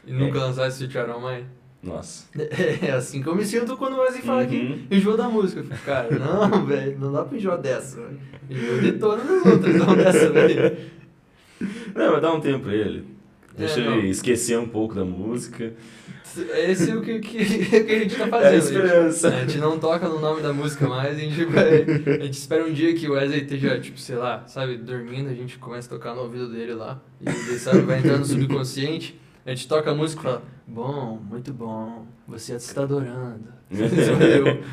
e nunca É. lançassem Sweet Child O' Mine? Nossa. É assim que eu me sinto quando o Wesley fala Uhum. que enjoa da música. Eu fico, cara, não, velho, não dá pra enjoar dessa, velho. Enjoa de todas as outras, não dessa, velho. Não, mas dá um tempo pra ele. Deixa É, não. ele esquecer um pouco da música. Esse é o que, que, que a gente tá É a fazendo. esperança. A gente, a gente não toca no nome da música mais, a gente vai. A gente espera um dia que o Wesley esteja, tipo, sei lá, sabe, dormindo, a gente começa a tocar no ouvido dele lá. E ele, sabe, vai entrar no subconsciente. A gente toca a música e fala, bom, muito bom, você está adorando.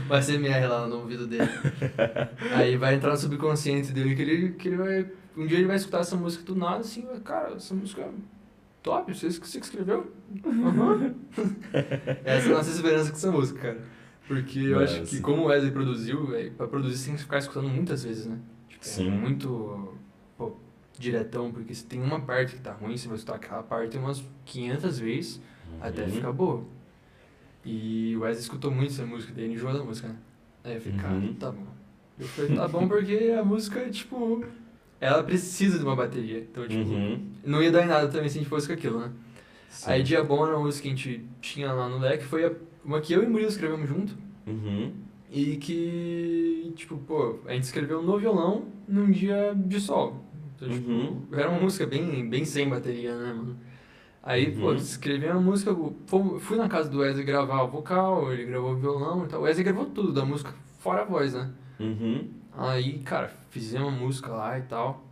Vai ser MR lá no ouvido dele. Aí vai entrar no subconsciente dele que ele, que ele vai. Um dia ele vai escutar essa música do nada assim, cara, essa música é top, você, você que escreveu? Aham. essa é a nossa esperança com essa música, cara. Porque eu acho Nossa. que como o Wesley produziu, pra produzir você tem que ficar escutando muitas vezes, né? Tipo, Sim. É muito diretão, porque se tem uma parte que tá ruim, você vai escutar aquela parte umas 500 vezes até Uhum. ficar boa. E o Wesley escutou muito essa música dele, enjoou da música, né? Aí eu falei, cara, Uhum. tá bom. Eu falei, tá bom porque a música, tipo, ela precisa de uma bateria. Então, tipo, Uhum. não ia dar em nada também se a gente fosse com aquilo, né? Sim. Aí Dia Bom era uma música que a gente tinha lá no leque, foi uma que eu e o Murilo escrevemos junto. Uhum. E que, tipo, pô, a gente escreveu no violão num dia de sol. Então, tipo, Uhum. era uma música bem, bem sem bateria, né, mano? Aí, pô, Uhum. escrevi uma música, fui na casa do Wesley gravar o vocal, ele gravou o violão e tal. O Wesley gravou tudo da música, fora a voz, né? Uhum. Aí, cara, fizemos a música lá e tal.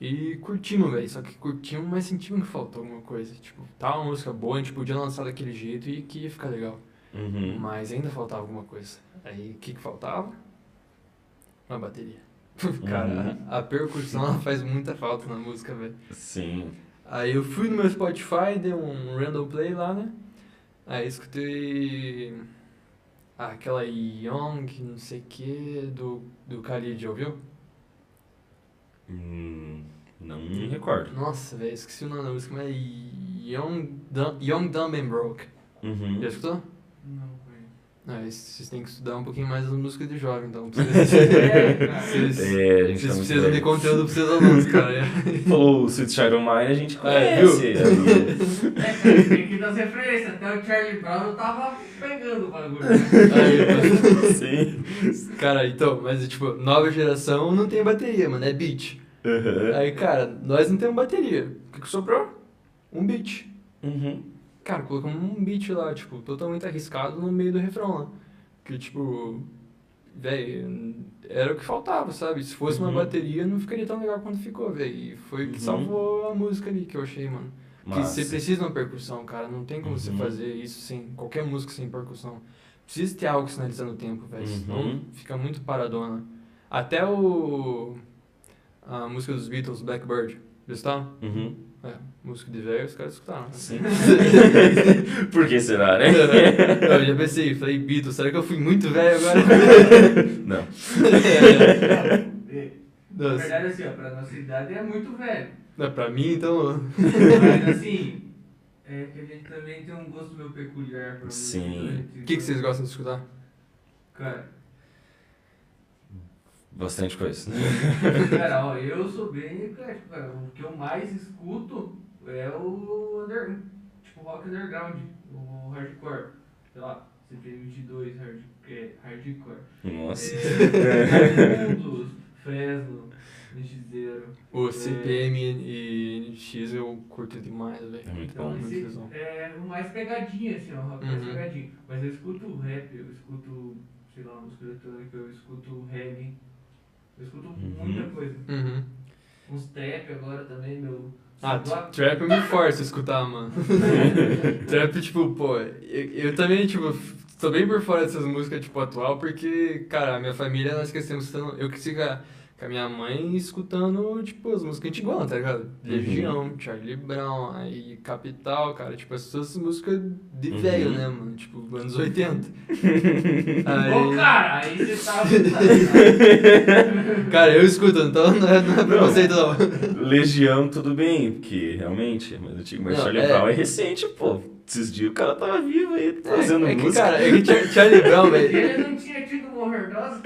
E curtimos, velho. Só que curtimos, mas sentimos que faltou alguma coisa. Tipo, tava uma música boa, a gente podia lançar daquele jeito e que ia ficar legal. Uhum. Mas ainda faltava alguma coisa. Aí, o que que faltava? Uma bateria. Cara, Uhum. a percussão ela faz muita falta na música, velho. Sim. Aí eu fui no meu Spotify, dei um random play lá, né? Aí escutei ah, aquela Young, não sei o que, do, do Khalid, ouviu? Hum, não me recordo. Nossa, velho, esqueci o nome da música, mas é Young, Dumb, Young Dumb and Broke. Uhum. Já escutou? Vocês têm que estudar um pouquinho mais as músicas de jovem, então. Vocês, É, cara. vocês, É, a gente vocês tá precisam de conteúdo pros seus alunos, cara. Falou o Sweet O' Mine, a gente É, conhece. viu? É, cara, tem que dar as referências. Até o Charlie Brown eu tava pegando o bagulho. né? Aí, Sim. cara, então, mas tipo, nova geração não tem bateria, mano, é beat. Uhum. Aí, cara, nós não temos bateria. O que, que sobrou? Um beat. Uhum. Cara, colocamos um beat lá, tipo, totalmente arriscado no meio do refrão lá. Que, tipo, velho, era o que faltava, sabe? Se fosse uma Uhum. bateria, não ficaria tão legal quanto ficou, velho. E foi o que Uhum. salvou a música ali, que eu achei, mano. Que você precisa de uma percussão, cara. Não tem como você Uhum. fazer isso sem qualquer música sem percussão. Precisa ter algo sinalizando o tempo, velho. Senão Uhum. fica muito paradona. Até o. A música dos Beatles, Blackbird. Já escutaram? Uhum. É, música de velho, os caras escutaram. né? Sim. Por que será, né? eu já pensei, falei, Beatles, será que eu fui muito velho agora? Não. É, Na Nossa. verdade, assim, ó, pra nossa idade é muito velho. Não, pra mim, então. Mas assim, é que a gente também tem um gosto meio peculiar pra Sim. né? O que, que vocês gostam de escutar? Cara, Bastante coisa. cara, ó, eu sou bem eclético, cara. O que eu mais escuto é o under, tipo rock underground, o hardcore. Sei lá, CP22, hard, é, hardcore. Nossa. É, Raimundos, Fresno, NX0. O CPM e NX eu curto demais, velho. É muito Então, bom. esse tesão. é o mais pegadinho, assim, ó, o rock mais Uhum. pegadinho. Mas eu escuto rap, eu escuto, sei lá, música eletrônica, eu escuto reggae. Eu escuto Uhum. muita coisa. Uhum. Uns trap agora também, meu. Ah, trap eu me forço a escutar, mano. trap, tipo, pô, eu, eu também, tipo, tô bem por fora dessas músicas, tipo, atual, porque, cara, a minha família, nós crescemos eu cresci com a, com a minha mãe escutando, tipo, as músicas antigonas, tá ligado? Legião, Charlie Brown, aí Capital, cara, tipo, essas músicas de Uhum. velho, né, mano? Tipo, anos 80. Ô, aí, cara, aí você tá. cara, eu escuto, então não é, não é preconceito, não. Legião, tudo bem, porque realmente, mas eu digo, mas Não, Charlie é. Brown é recente, pô. Esses dias o cara tava vivo aí, fazendo é, é que, música. cara, é que Char- Charlie Brown, velho. Ele não tinha tido overdose?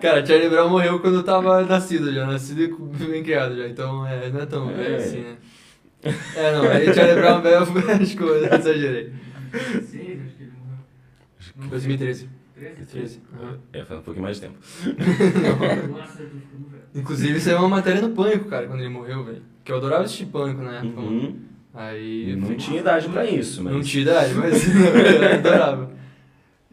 Cara, Charlie Brown morreu quando eu tava nascido já, nascido e bem criado já, então é, não é tão É. velho assim, né? É, não, aí Charlie Brown velho, acho que eu exagerei. 16, acho que ele morreu. Não sei. 2013. 13? 13. aham. É, faz um pouquinho mais de tempo. Inclusive, saiu uma matéria no Pânico, cara, quando ele morreu, velho. Que eu adorava assistir Pânico na época. Uhum. Aí. Não tinha idade pra isso, mas... Não tinha idade, mas eu adorava.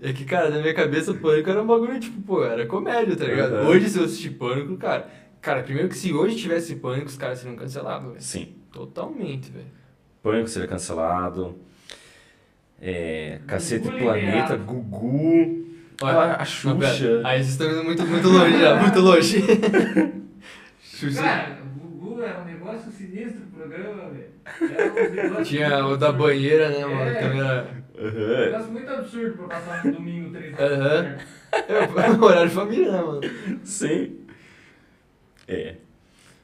É que, cara, na minha cabeça, Pânico era um bagulho, tipo, pô, era comédia, tá ligado? Uhum. Hoje, se eu assistir Pânico, cara... Cara, primeiro que se hoje tivesse Pânico, os caras seriam cancelados, velho. Sim. Totalmente, velho. Pânico seria cancelado. É, Cacete Gugu Planeta, liberado. Gugu. Olha, a, a Não, Xuxa. pera. Aí vocês estão indo muito, muito longe já, muito longe. Xuxa. Cara, era um negócio sinistro o programa, velho. Era um negócio. Tinha o da banheira, né, mano? É. Também era. Um negócio muito absurdo pra passar no domingo, 3 da Aham. É, horário de família, né, mano? Sim. É.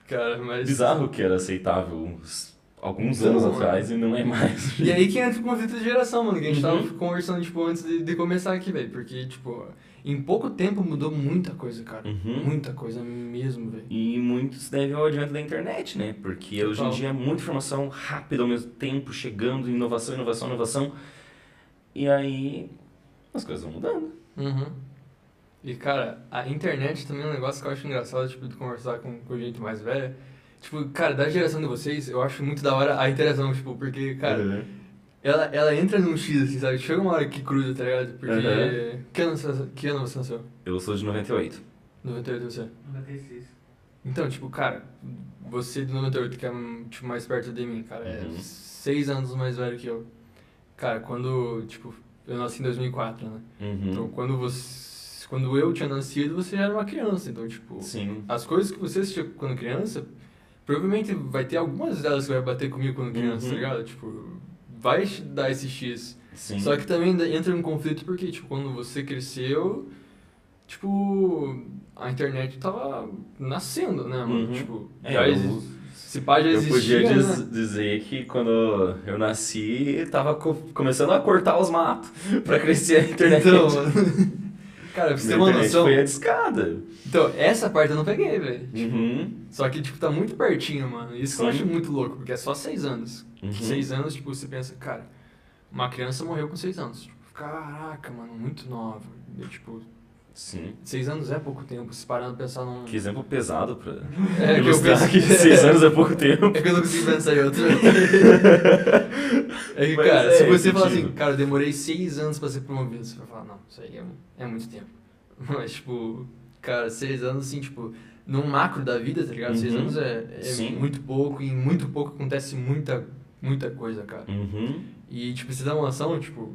Cara, mas. Bizarro que era aceitável uns- alguns Então, anos mano. atrás e não é mais. E aí que entra o conflito de geração, mano, que a gente tava Uhum. conversando, tipo, antes de, de começar aqui, velho. Porque, tipo, em pouco tempo mudou muita coisa, cara. Uhum. Muita coisa mesmo, velho. E muito se deve ao advento da internet, né? Porque hoje em Total. dia é muita informação rápida ao mesmo tempo, chegando, inovação, inovação, inovação. E aí as coisas vão mudando. Uhum. E, cara, a internet também é um negócio que eu acho engraçado, tipo, de conversar com, com gente mais velha. Tipo, cara, da geração de vocês, eu acho muito da hora a interação, tipo, porque, cara, Uhum. Ela, ela entra num X, assim, sabe? Chega uma hora que cruza, tá ligado? Porque... Uhum. Que, ano, você- que ano você nasceu? Eu sou de 98. 98 você? 96. Então, tipo, cara, você de 98, que é tipo, mais perto de mim, cara, é Uhum. seis anos mais velho que eu. Cara, quando, tipo, eu nasci em 2004, né? Uhum. Então, quando você... Quando eu tinha nascido, você era uma criança, então, tipo... Sim. As coisas que você assistia quando criança, provavelmente vai ter algumas delas que vai bater comigo quando criança, Uhum. tá ligado? Tipo, vai dar esse X. Sim. Só que também entra um conflito porque, tipo, quando você cresceu, tipo, a internet tava nascendo, né, mano? Uhum. Tipo, É, já eu- exi- se pá já Eu existia, podia diz- né? dizer que quando eu nasci, tava co- começando a cortar os matos pra crescer a internet. Então, mano... Cara, pra você ter uma noção... foi a discada. Então, essa parte eu não peguei, velho. Uhum. Só que, tipo, tá muito pertinho, mano. Isso que eu Sim. acho muito louco, porque é só seis anos. Uhum. Seis anos, tipo, você pensa, cara, uma criança morreu com seis anos. Tipo, caraca, mano, muito nova. E, tipo, Sim. seis anos é pouco tempo, se parando pensar num... Que exemplo pesado pra É, que eu penso que seis anos é pouco tempo. É que eu não consigo pensar em outro. é que, Mas cara, é se você falar assim, cara, eu demorei seis anos pra ser promovido, você vai falar, não, isso aí é, é muito tempo. Mas, tipo, cara, seis anos, assim, tipo, num macro da vida, tá ligado? Seis Uhum. anos é, é muito pouco, e em muito pouco acontece muita, muita coisa, cara. Uhum. E, tipo, você dá uma noção, tipo,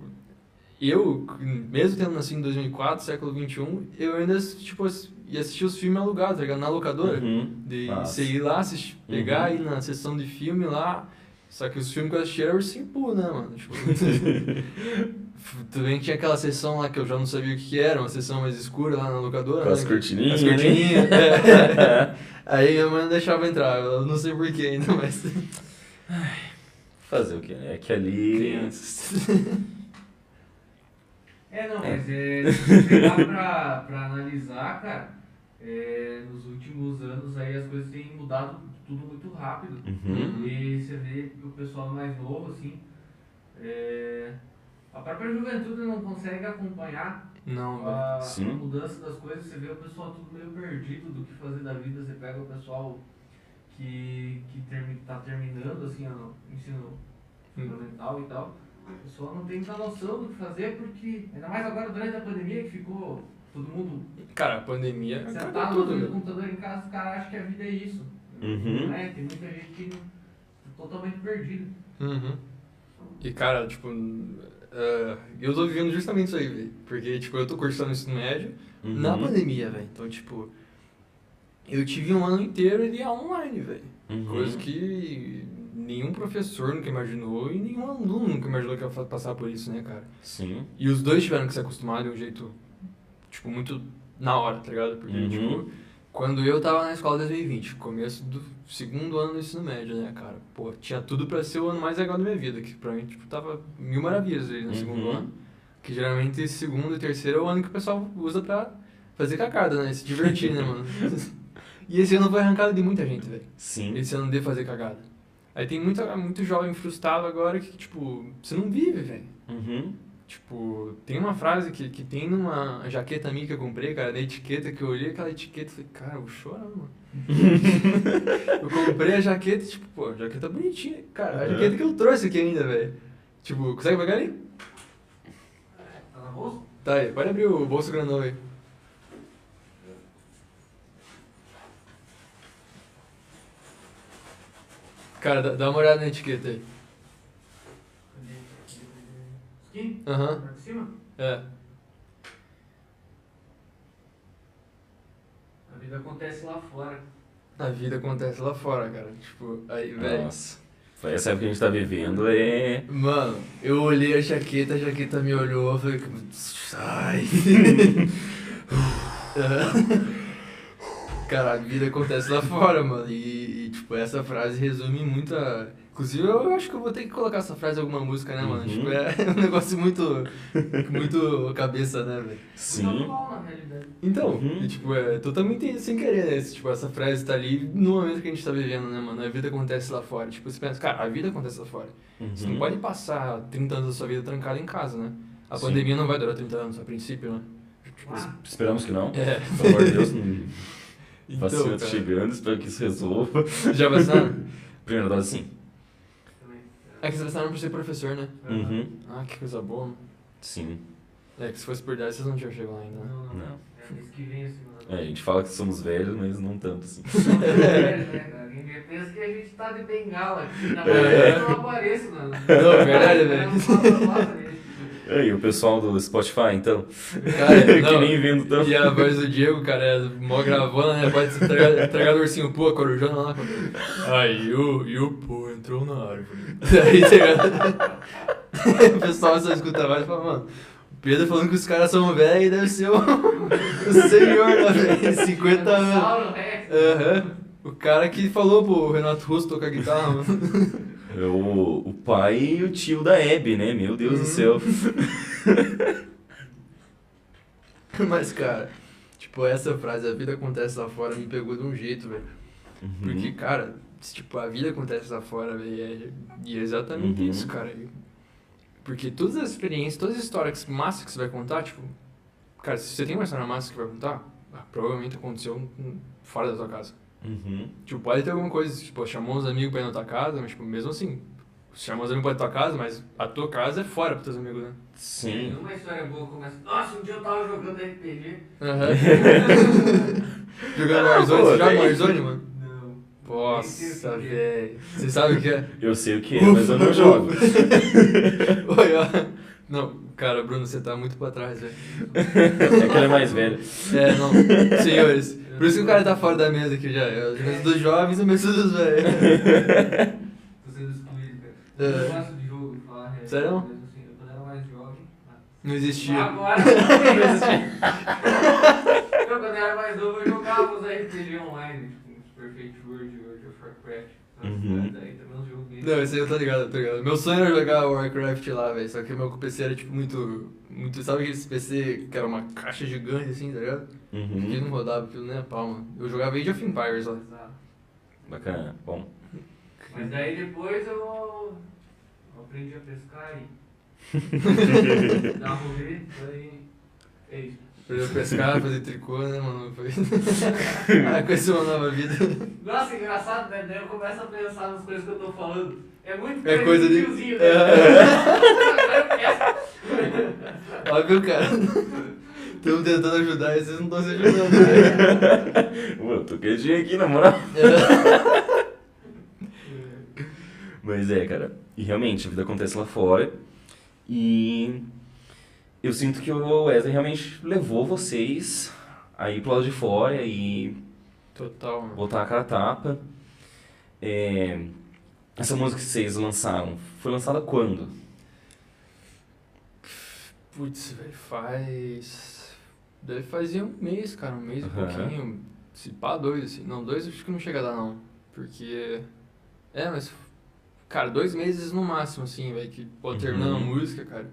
eu, mesmo tendo nascido em 2004, século XXI, eu ainda, tipo, ia assistir os filmes alugados, tá ligado? Na locadora. Uhum. De você ir lá, assistir, pegar, Uhum. ir na sessão de filme lá. Só que os filmes que eu assisti eram Ursinho Poo, né, mano? Tipo, também tinha aquela sessão lá que eu já não sabia o que que era, uma sessão mais escura lá na locadora. Com as né? cortininhas, As cortininhas. é. Aí minha mãe não deixava entrar, eu não sei porquê ainda, mas. Fazer o quê? É que ali. Crianças. É, não, mas é, se pegar pra, pra analisar, cara, é, nos últimos anos aí as coisas têm mudado tudo muito rápido. Uhum. E você vê o pessoal mais novo, assim, é, a própria juventude não consegue acompanhar Não, a, a mudança das coisas, você vê o pessoal tudo meio perdido do que fazer da vida. Você pega o pessoal que, que termi, tá terminando assim, o ensino fundamental e tal. O pessoal não tem muita noção do que fazer, porque, ainda mais agora durante a pandemia que ficou todo mundo Cara, a pandemia tá tudo, no computador em casa, os caras acham que a vida é isso. Uhum. Não é? Tem muita gente que tá totalmente perdida. Uhum. E, cara, tipo, eh, eu tô vivendo justamente isso aí, velho. Porque, tipo, eu tô cursando ensino médio Uhum. na pandemia, velho. Então, tipo, eu tive um ano inteiro de aula online, velho. Uhum. Coisa que nenhum professor nunca imaginou e nenhum aluno nunca imaginou que ia passar por isso, né, cara? Sim. E os dois tiveram que se acostumar de um jeito, tipo, muito na hora, tá ligado? Porque, Uhum. tipo, quando eu tava na escola em 2020, começo do segundo ano do ensino médio, né, cara? Pô, tinha tudo pra ser o ano mais legal da minha vida, que pra mim, tipo, tava mil maravilhas ali no Uhum. segundo ano. Que geralmente segundo e terceiro é o ano que o pessoal usa pra fazer cagada, né? Se divertir, né, mano? E esse ano foi arrancado de muita gente, velho. Sim. Esse ano de fazer cagada. Aí tem muita, muito jovem frustrado agora que, tipo, você não vive, velho. Uhum. Tipo, tem uma frase que, que tem numa jaqueta minha que eu comprei, cara, na etiqueta, que eu olhei aquela etiqueta e falei, cara, eu vou chorar, mano. eu comprei a jaqueta, tipo, pô, a jaqueta bonitinha. Cara, a Uhum. jaqueta que eu trouxe aqui ainda, velho. Tipo, consegue pegar ali? Tá na bolsa? Tá aí, pode abrir o bolso grandão aí. Cara, dá, dá uma olhada na etiqueta aí. Aqui? Aham, Pra cima? é. A vida acontece lá fora. A vida acontece lá fora, cara. Tipo, aí, velho. Nossa. Foi essa época que a gente tá vivendo é. Mano, eu olhei a jaqueta, a jaqueta me olhou, eu falei, sai. Cara, a vida acontece lá fora, mano. E, e, tipo, essa frase resume muita. Inclusive, eu acho que eu vou ter que colocar essa frase em alguma música, né, mano? Uhum. Tipo, é um negócio muito. Muito cabeça, né, velho? Sim. Normal, na realidade. Então, Uhum. e, tipo, é totalmente sem querer, né? Esse, Tipo, essa frase tá ali no momento que a gente tá vivendo, né, mano? A vida acontece lá fora. Tipo, você pensa, cara, a vida acontece lá fora. Você não Uhum. pode passar 30 anos da sua vida trancado em casa, né? A Sim. pandemia não vai durar 30 anos, a princípio, né? Ah, Esperamos que não. É. Pelo amor de Deus, não- Então, vacina cara, chegando, espero que isso resolva. já vacinaram? Primeira dose, sim. É que vocês vacinaram por ser professor, né? Uhum. Ah, que coisa boa. mano. Sim. É que se fosse por 10, vocês não tinham chegado lá ainda, Não, né? não. Não. É mês que vem, assim, mano. É, a gente fala que somos velhos, mas não tanto assim. Não, é, né, cara? Ninguém pensa que a gente tá de bengala aqui. Na É. verdade, eu não apareço, mano. Não, verdade, velho. É, E o pessoal do Spotify, então? Cara, que não. nem vendo tanto. E a voz do Diego, cara, é mó gravona, né? Pode ser entregar, entregar do ursinho pô, a corujona lá. Aí o, e o pô entrou na árvore. Aí, tá? O pessoal só escuta a voz e fala, mano, o Pedro falando que os caras são velhos e deve ser o, o senhor, né, velho? 50 anos. Rex. Aham. O cara que falou pro Renato Russo tocar guitarra, mano. É o, o pai e o tio da Hebe, né? Meu Deus do céu. Mas, cara, tipo, essa frase, a vida acontece lá fora, me pegou de um jeito, velho. Uhum. Porque, cara, tipo, a vida acontece lá fora, velho, e é, é exatamente Uhum. isso, cara. Porque todas as experiências, todas as histórias massas que você vai contar, tipo, cara, se você tem uma história massa que vai contar, ah, provavelmente aconteceu hum, fora da tua casa. Uhum. Tipo, pode ter alguma coisa, tipo, chamou uns amigos pra ir na tua casa, mas, tipo, mesmo assim, chamou os amigos pra ir na tua casa, mas a tua casa é fora pros teus amigos, né? Sim. Uma história boa começa. Nossa, um dia eu tava jogando RPG. Aham. Jogando Warzone, Pô, você joga Warzone, mano? Não. Nossa, velho. Você sabe o que é? Eu sei o que é, mas eu não jogo. Oi, ó. Não, cara, Bruno, você tá muito pra trás, velho. É que ele é mais velho. É, não. Senhores, por isso que o cara tá fora da mesa aqui já. É a mesa dos jovens e a mesa dos velhos. Tô sendo excluído, cara. Eu É. não gosto de jogo, de falar real. Sério? Mas, assim, eu quando era mais jovem. Não existia. Agora não existia. Eu, quando era mais novo, eu jogava os RPG online, tipo, Perfect World, World of Warcraft. Uhum. Bem- Não, esse aí eu tô ligado, tô ligado. Meu sonho era jogar Warcraft lá, velho. Só que meu PC era, tipo, muito. muito sabe aquele PC que era uma caixa gigante assim, tá ligado? Uhum. não rodava aquilo nem a pau, mano. Eu jogava Age of Empires lá. Exato. Bacana. Bom. Mas daí depois eu, eu aprendi a pescar e dar rolê, daí É isso. Aprendeu a pescar, fazer tricô, né, mano? Foi... Aí conheceu uma nova vida. Nossa, engraçado, né? Daí eu começo a pensar nas coisas que eu tô falando. É muito É coisa de- tiozinho, né? É. Óbvio, cara. Estamos tentando ajudar e vocês não estão se ajudando. Né? Pô, eu tô quietinho aqui, na moral. Mas é, cara. E realmente, a vida acontece lá fora. E eu sinto que o Wesley realmente levou vocês aí pro lado de fora e Total, botar a cara a tapa. É, essa música que vocês lançaram, foi lançada quando? Putz, velho, faz. Deve fazer um mês, cara, um mês e Aham. pouquinho. Se pá, dois, assim. Não, dois acho que não chega a dar, não. Porque. É, mas. Cara, dois meses no máximo, assim, velho. Que, pô, terminando a Uhum. música, cara.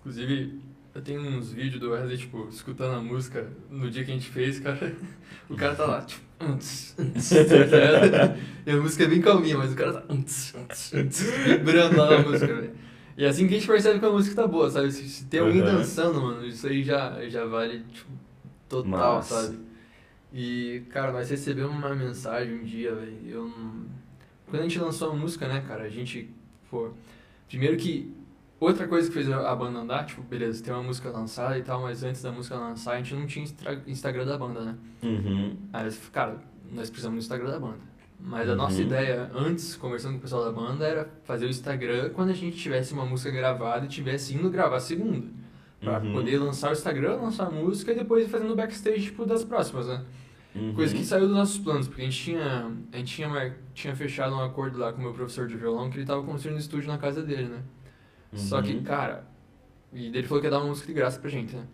Inclusive, eu tenho uns vídeos do Wesley, tipo, escutando a música no dia que a gente fez, cara. O cara tá lá, tipo. "Unts, unts", tá e a música é bem calminha, mas o cara tá. "Unts, unts, unts", Vibrando lá na música, velho. E é assim que a gente percebe que a música tá boa, sabe? Se, se tem alguém Aham. dançando, mano, isso aí já, já vale, tipo, total, sabe? E, cara, nós recebemos uma mensagem um dia, velho. Eu não... Quando a gente lançou a música, né, cara, a gente, pô. Primeiro que. Outra coisa que fez a banda andar, tipo, beleza, tem uma música lançada e tal, mas antes da música lançar a gente não tinha Instagram da banda, né? Uhum. Aí, cara, nós precisamos do Instagram da banda. Mas a nossa Uhum. ideia, antes, conversando com o pessoal da banda, era fazer o Instagram quando a gente tivesse uma música gravada e tivesse indo gravar a segunda. Pra Uhum. poder lançar o Instagram, lançar a música e depois ir fazendo o backstage, tipo, das próximas, né? Uhum. Coisa que saiu dos nossos planos, porque a gente tinha, a gente tinha, tinha fechado um acordo lá com o meu professor de violão que ele tava construindo um estúdio na casa dele, né? Só que, Uhum. cara, e ele falou que ia dar uma música de graça pra gente, né?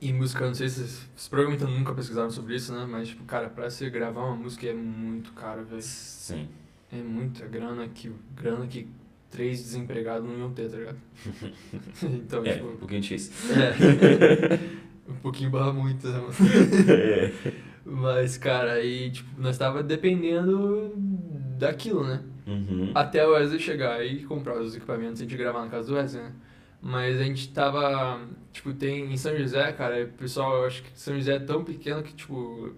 E música, não sei se vocês, vocês provavelmente nunca pesquisaram sobre isso, né? Mas, tipo, cara, pra você gravar uma música é muito caro, velho. Sim. É muita grana que, grana que três desempregados não iam ter, tá ligado? então, É, tipo, um pouquinho difícil. é. um pouquinho barra muito, né, mano? É. Mas, cara, aí, tipo, nós tava dependendo daquilo, né? Uhum. Até o Wesley chegar e comprar os equipamentos e a gente gravar na casa do Wesley, né? Mas a gente tava, tipo, tem em São José, cara, o pessoal, eu acho que São José é tão pequeno que, tipo,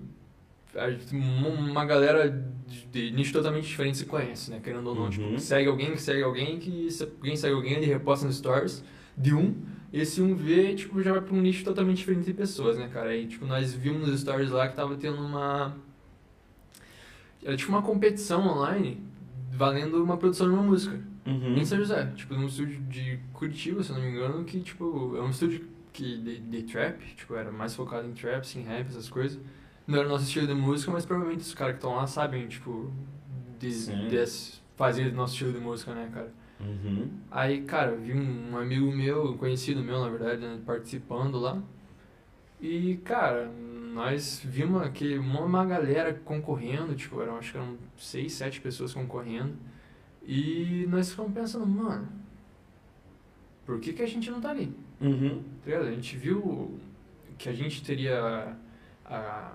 uma galera de, nicho totalmente diferente se conhece, né? Querendo ou não, Uhum. tipo, segue alguém que segue alguém, que se alguém segue alguém, ele reposta nos stories de um, e esse um vê, tipo, já vai pra um nicho totalmente diferente de pessoas, né, cara? Aí, tipo, nós vimos nos stories lá que tava tendo uma... Era tipo uma competição online valendo uma produção de uma música. Uhum. Em São José, tipo, num estúdio de Curitiba, se eu não me engano, que, tipo, é um estúdio que, de, de trap, tipo, era mais focado em trap, assim, rap, essas coisas. Não era o nosso estilo de música, mas provavelmente os caras que estão lá sabem, tipo, de, Sim. de fazer nosso estilo de música, né, cara? Uhum. Aí, cara, vi um amigo meu, um conhecido meu, na verdade, né, participando lá. E, cara, nós vimos aquele, uma, uma galera concorrendo, tipo, eram, acho que eram seis, sete pessoas concorrendo. E nós ficamos pensando, mano, por que, que a gente não tá ali? Uhum. Tá? A gente viu que a gente teria. A,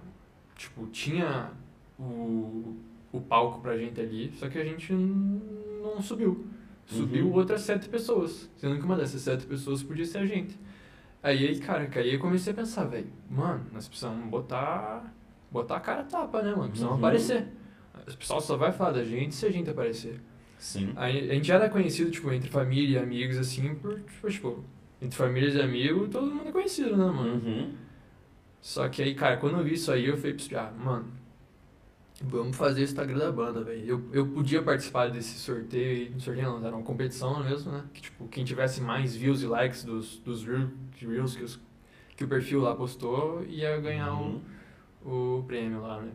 tipo, tinha o, o palco pra gente ali, só que a gente não subiu. Subiu Uhum. outras sete pessoas, sendo que uma dessas sete pessoas podia ser a gente. Aí, aí cara, que aí eu comecei a pensar, velho, mano, nós precisamos botar. botar a cara a tapa, né, mano? Precisamos Uhum. aparecer. O pessoal só vai falar da gente se a gente aparecer. Sim. Aí, a gente já era conhecido, tipo, entre família e amigos, assim, por, tipo, tipo, entre famílias e amigos, todo mundo é conhecido, né, mano? Uhum. Só que aí, cara, quando eu vi isso aí, eu falei ah, mano, vamos fazer o Instagram da banda, velho. Eu, eu podia participar desse sorteio, sorteio não, era uma competição mesmo, né? Que, tipo, quem tivesse mais views e likes dos, dos reel- reels que, os, que o perfil lá postou, ia ganhar Uhum. o, o prêmio lá, né?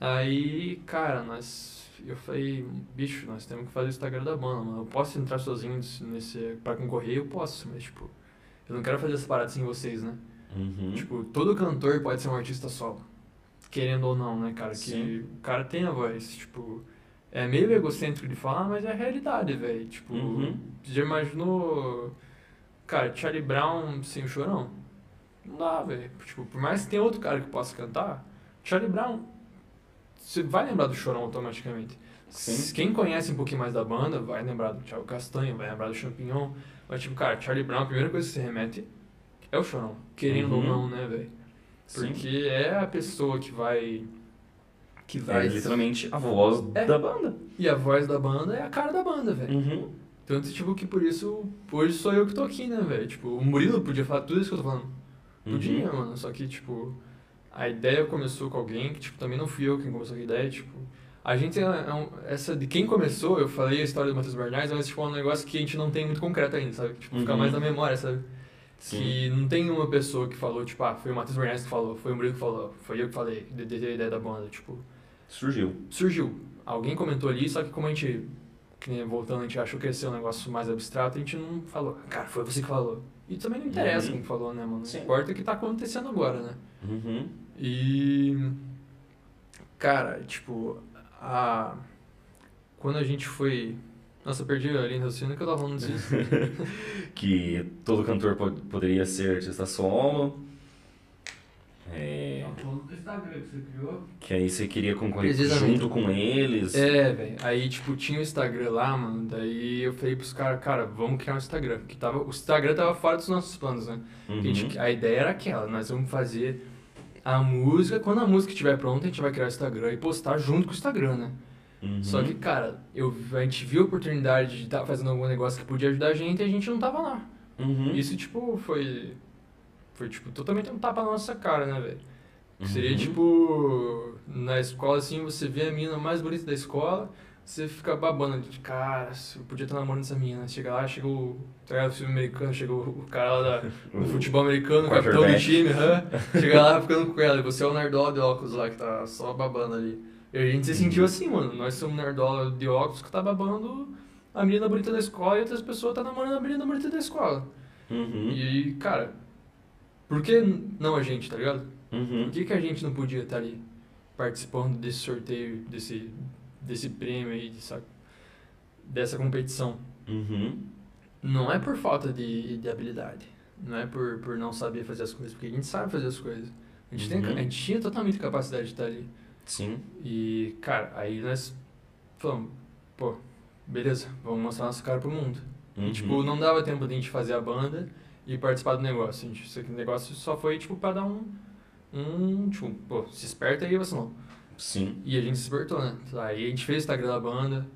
Aí, cara, nós. Eu falei, bicho, nós temos que fazer o Instagram da banda, mano. Eu posso entrar sozinho nesse, nesse, pra concorrer, eu posso, mas, tipo, eu não quero fazer essa parada sem vocês, né? Uhum. Tipo, todo cantor pode ser um artista solo. Querendo ou não, né, cara? Que Sim. o cara tem a voz, tipo. É meio egocêntrico de falar, mas é a realidade, velho. Tipo, Uhum. já imaginou. Cara, Charlie Brown sem o chorão? Não dá, velho. Tipo, por mais que tenha outro cara que possa cantar, Charlie Brown. Você vai lembrar do chorão automaticamente. Sim. Quem conhece um pouquinho mais da banda vai lembrar do Thiago Castanho, vai lembrar do Champignon. Mas, tipo, cara, Charlie Brown, a primeira coisa que você remete é o Chorão. Querendo ou Uhum. não, né, velho? Sim. Porque é a pessoa que vai. Que vai. É literalmente a voz É. da banda. E a voz da banda é a cara da banda, velho. Uhum. Tanto, tipo, que por isso, hoje sou eu que tô aqui, né, velho? Tipo, o Murilo podia falar tudo isso que eu tô falando. Podia, Uhum. mano. Só que, tipo, a ideia começou com alguém que, tipo, também não fui eu quem começou com a ideia, tipo. A gente é, é um- essa de quem começou, eu falei a história do Matheus Bernardes, mas, tipo, é um negócio que a gente não tem muito concreto ainda, sabe? Tipo, fica Uhum. mais na memória, sabe? Sim. Que não tem uma pessoa que falou, tipo, ah, foi o Matheus Bernardes que falou, foi o Murilo que falou, foi eu que falei, de, de, de ideia da banda, tipo. Surgiu. surgiu. Alguém comentou ali, só que como a gente, que nem voltando, a gente achou que ia ser um negócio mais abstrato, a gente não falou. Cara, foi você que falou. E também não interessa Uhum. quem falou, né, mano? Sim. Não importa o que tá acontecendo agora, né? Uhum. E. Cara, tipo, a. Quando a gente foi. Nossa, eu perdi a linha de raciocínio que eu tava falando disso. que todo cantor po- poderia ser artista solo. É, falando do Instagram que você criou. que aí você queria concorrer junto com eles. É, velho. Aí, tipo, tinha o Instagram lá, mano. Daí eu falei pros caras, cara, vamos criar um Instagram. Que tava, o Instagram tava fora dos nossos planos, né? Uhum. A, gente- a ideia era aquela, nós vamos fazer a música, quando a música estiver pronta, a gente vai criar o Instagram e postar junto com o Instagram, né? Uhum. Só que, cara, eu, a gente viu a oportunidade de estar fazendo algum negócio que podia ajudar a gente e a gente não tava lá. Uhum. Isso, tipo, foi. Foi, tipo, totalmente um tapa na nossa cara, né, velho? Seria, Uhum. tipo, na escola, assim, você vê a menina mais bonita da escola, você fica babando, de cara, eu podia estar namorando essa menina. Chega lá, chega o. Tá? O filme americano, chega o, cara lá da, do futebol americano, o capitão do time, aham. Chega lá ficando com ela, e você é o nerdola de óculos lá que tá só babando ali. E a gente se sentiu assim, mano. Nós somos nerdola de óculos que tá babando a menina bonita da escola e outras pessoas tá namorando a menina bonita da escola. Uhum. E cara, por que não a gente, tá ligado? Uhum. Por que, que a gente não podia estar ali participando desse sorteio, desse, desse prêmio aí, dessa, dessa competição? Uhum. Não é por falta de, de habilidade, não é por, por não saber fazer as coisas, porque a gente sabe fazer as coisas. A gente, tem, Uhum. a gente tinha totalmente capacidade de estar ali. Sim. E, cara, aí nós falamos, pô, beleza, vamos mostrar nossa cara pro mundo. Uhum. E, tipo, não dava tempo de a gente fazer a banda e participar do negócio. A gente, esse negócio só foi, tipo, pra dar um. Um. Tipo, pô, se esperta aí, você não. Sim. E a gente se espertou, né? Aí a gente fez o Instagram da banda.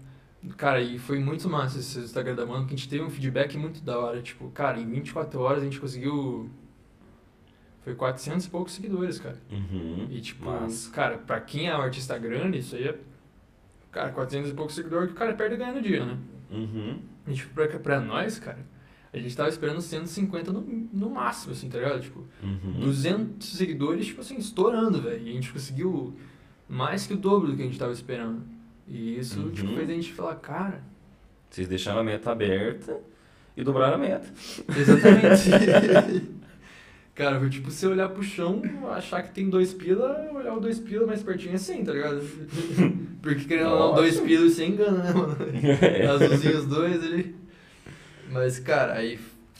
Cara, e foi muito massa esse Instagram da banda, porque a gente teve um feedback muito da hora. Tipo, cara, em 24 horas a gente conseguiu. Foi 400 e poucos seguidores, cara. Uhum. E, tipo, Massa. cara, pra quem é um artista grande, isso aí é. Cara, 400 e poucos seguidores que o cara perde ganhando no dia, né? Uhum. E, tipo, pra, pra nós, cara, a gente tava esperando 150 no, no máximo, assim, tá ligado? Tipo, Uhum. 200 seguidores, tipo assim, estourando, velho. E a gente conseguiu mais que o dobro do que a gente tava esperando. E isso, Uhum. tipo, fez a gente falar, cara... Vocês deixaram a meta aberta e dobraram a meta. Exatamente. cara, foi tipo, você olhar pro chão, achar que tem dois pila, olhar o dois pila mais pertinho assim, tá ligado? Porque, querendo ou não, dois pila você engana, né, mano? Azulzinho os dois ali. Mas, cara, aí...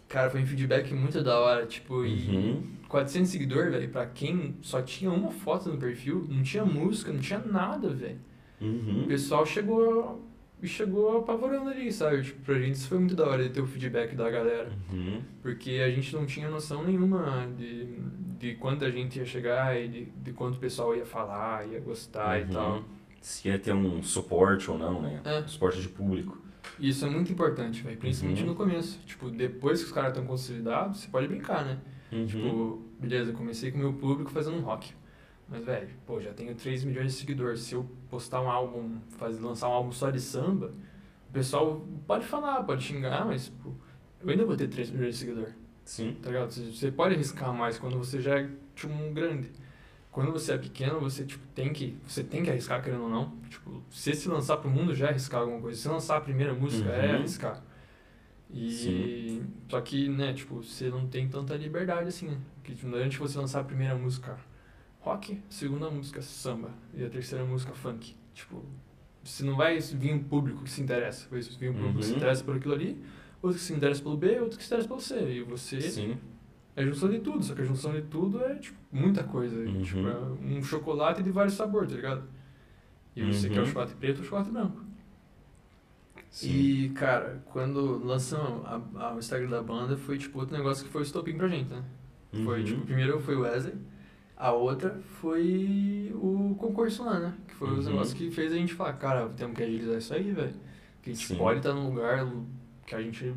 Cara, foi um feedback muito da hora, tipo, e... Uhum. 400 seguidores, velho, pra quem só tinha uma foto no perfil, não tinha música, não tinha nada, velho. O Uhum. pessoal chegou e chegou apavorando ali, sabe? Tipo, pra gente isso foi muito da hora de ter o feedback da galera. Uhum. Porque a gente não tinha noção nenhuma de, de quanto a gente ia chegar e de, de quanto o pessoal ia falar, ia gostar Uhum. e tal. Se ia ter um suporte ou não, né? É. Suporte de público. Isso é muito importante, velho. Principalmente Uhum. no começo. Tipo, depois que os caras estão consolidados, você pode brincar, né? Uhum. Tipo, beleza, comecei com o meu público fazendo um rock. Mas, velho, pô, já tenho 3 milhões de seguidores. Se eu postar um álbum, fazer, lançar um álbum só de samba, o pessoal pode falar, pode xingar, mas, pô, eu ainda vou ter 3 milhões de seguidores. Sim. Tá ligado? Você, você pode arriscar mais quando você já é, tipo, um grande. Quando você é pequeno, você, tipo, tem que, você tem que arriscar, querendo ou não. Tipo, se se lançar pro mundo, já é arriscar alguma coisa. Se lançar a primeira música, é Uhum. arriscar. E... Sim. Só que, né, tipo, você não tem tanta liberdade assim, né? Porque tipo, antes de você lançar a primeira música rock, segunda música samba e a terceira música funk. Tipo, você não vai vir um público que se interessa. Vai vir um público que se Uhum. interessa por aquilo ali, outro que se interessa pelo B, outro que se interessa pelo C. E você Sim. é a junção de tudo, só que a junção de tudo é, tipo, muita coisa. Uhum. Tipo, é um chocolate de vários sabores, tá ligado? E você Uhum. quer o chocolate preto ou o chocolate branco. Sim. E, cara, quando lançamos o Instagram da banda, foi, tipo, outro negócio que foi o estopim pra gente, né? Foi, Uhum. tipo, primeiro foi o Wesley, a outra foi o concurso lá, né? Que foi os Uhum. negócios que fez a gente falar, cara, temos que agilizar isso aí, velho. Que a gente Sim. pode estar num lugar que a gente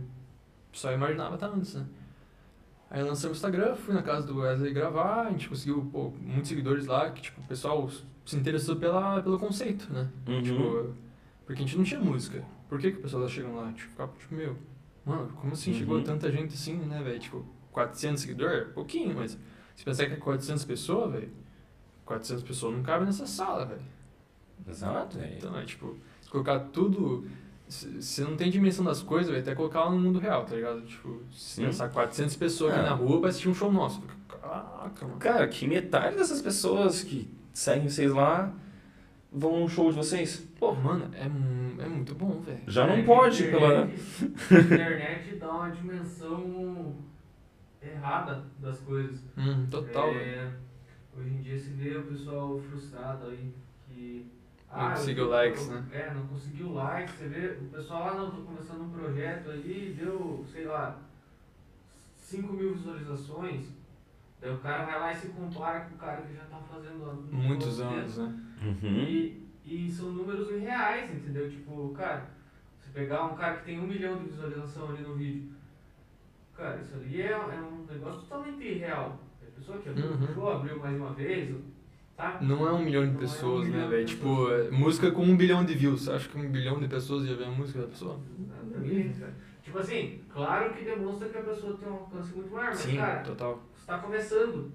só imaginava estar antes, né? Aí lançamos o Instagram, fui na casa do Wesley gravar, a gente conseguiu, pô, muitos seguidores lá, que, tipo, o pessoal se interessou pela, pelo conceito, né? Uhum. Tipo, porque a gente não tinha música. Por que, que o pessoal tá chegando lá? Tipo, ficava, tipo, meu, mano, como assim Uhum. chegou tanta gente assim, né, velho? Tipo, 400 seguidores? Pouquinho, mas se pensar que é 400 pessoas, velho, 400 pessoas não cabem nessa sala, velho. Exato, é. Então, é tipo, se colocar tudo. se- Você não tem dimensão das coisas, velho, até colocar lá no mundo real, tá ligado? Tipo, se Sim. pensar 400 pessoas aqui Ah. na rua pra assistir um show nosso. Caraca, mano. Cara, que metade dessas pessoas que seguem vocês lá vão num show de vocês. Pô, mano, é, é muito bom, velho. Já É não que pode, a pela. internet- A internet dá uma dimensão errada das coisas. Hum, total, É. Hoje em dia se vê o pessoal frustrado aí que. Não conseguiu eu- likes, eu- né? É, não conseguiu likes. Você vê o pessoal, ah não, tô começando um projeto aí, deu, sei lá, 5 mil visualizações. Daí o cara vai lá e se compara com o cara que já tá fazendo há Muitos muito anos, tempo. né? Uhum. E, e são números reais, entendeu? Tipo, cara, você pegar um cara que tem um milhão de visualização ali no vídeo, cara, isso ali é, é um negócio totalmente irreal. A pessoa que abriu Uhum. o show, abriu mais uma vez, tá? Não é um milhão de Não é um pessoas, milhão né, velho? Tipo, música com um bilhão de views. Você acha que um bilhão de pessoas ia ver a música da pessoa? Nada a ver, cara. Tipo assim, claro que demonstra que a pessoa tem um alcance muito maior, mas Sim, cara, total. você tá começando.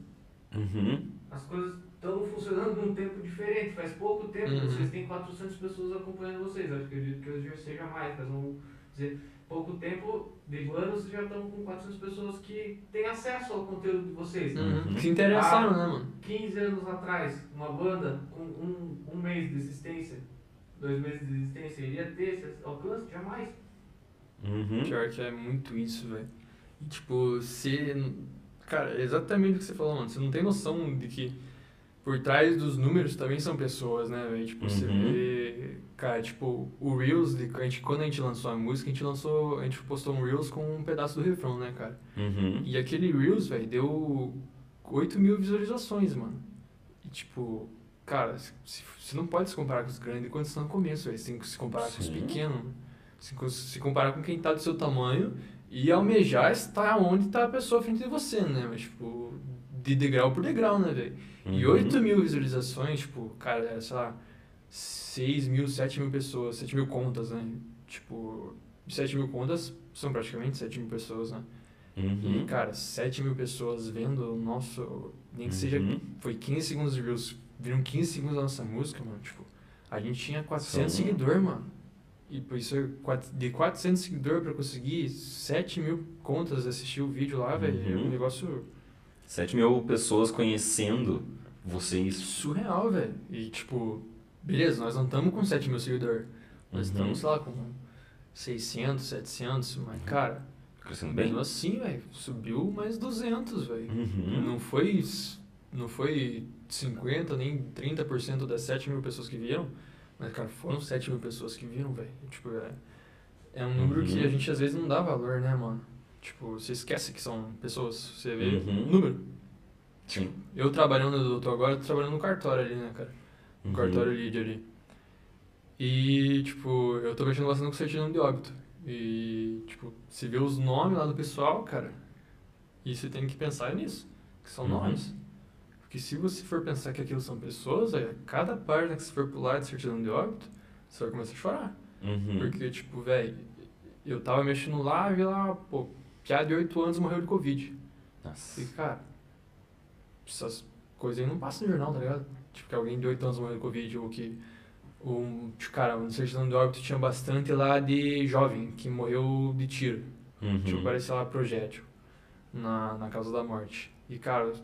Uhum. As coisas estão funcionando num tempo diferente. Faz pouco tempo Uhum. vocês têm 400 pessoas acompanhando vocês. Eu acredito que hoje já seja mais, mas vamos dizer, pouco tempo, de anos, vocês já estão com 400 pessoas que têm acesso ao conteúdo de vocês. Uhum. Se interessaram, Ah. né, mano? 15 anos atrás, uma banda com um, um mês de existência, dois meses de existência, iria ter esse alcance? Jamais. Uhum. Pior que é muito isso, velho. E, tipo, você. Cara, é exatamente o que você falou, mano. Você não tem noção de que por trás dos números também são pessoas, né, velho? Tipo, você Uhum. vê. Cara, tipo, o Reels, a gente, quando a gente lançou a música, a gente lançou. A gente postou um Reels com um pedaço do refrão, né, cara? Uhum. E aquele Reels, velho, deu 8 mil visualizações, mano. E tipo, cara, você não pode se comparar com os grandes quando você tá no começo, velho. Você tem que se comparar com os Sim. pequenos. Se, se comparar com quem tá do seu tamanho e almejar estar onde tá a pessoa à frente de você, né? Mas, tipo, de degrau por degrau, né, velho? E Uhum. 8 mil visualizações, tipo, cara, é, sei lá, 6 mil, 7 mil pessoas, 7 mil contas, né? Tipo, 7 mil contas são praticamente 7 mil pessoas, né? E, Uhum. cara, 7 mil pessoas vendo o nosso. Nem que seja. Uhum. Foi 15 segundos de Reels. Viram 15 segundos da nossa música, mano. Tipo, a gente tinha 400 São- seguidores, mano. E por isso, de 400 seguidores pra conseguir 7 mil contas assistir o vídeo lá, velho. É um Uhum. negócio 7 mil pessoas conhecendo vocês. surreal, velho. E, tipo, beleza, nós não estamos com 7 mil seguidores. Nós Uhum. estamos, sei lá, com 600, 700. Mas, cara, Crescendo bem. mesmo assim, velho, subiu mais 200, velho. Uhum. Não foi, não foi 50 nem 30% das 7 mil pessoas que viram, mas, cara, foram 7 mil pessoas que viram, velho. Tipo, é, é um número Uhum. que a gente às vezes não dá valor, né, mano? Tipo, você esquece que são pessoas, você vê Uhum. número. Sim. Eu trabalhando, eu tô agora trabalhando no cartório ali, né, cara? No Uhum. cartório lead ali. E, tipo, eu tô mexendo bastante com certidão de óbito. E, tipo, se vê os nomes lá do pessoal, cara, e você tem que pensar nisso, que são Uhum. nomes. Porque se você for pensar que aquilo são pessoas, aí, cada página que você for pular de certidão de óbito, você vai começar a chorar. Uhum. Porque, tipo, velho, eu tava mexendo lá e vi lá, pô, piada de 8 anos morreu de Covid. Nossa. E, cara, essas coisas aí não passam no jornal, tá ligado? Tipo, que alguém de 8 anos morreu de Covid, ou que um, tipo, cara, no certidão de óbito tinha bastante lá de jovem que morreu de tiro. Uhum. Tipo, parecia lá projétil na, na causa da morte. E, cara, eu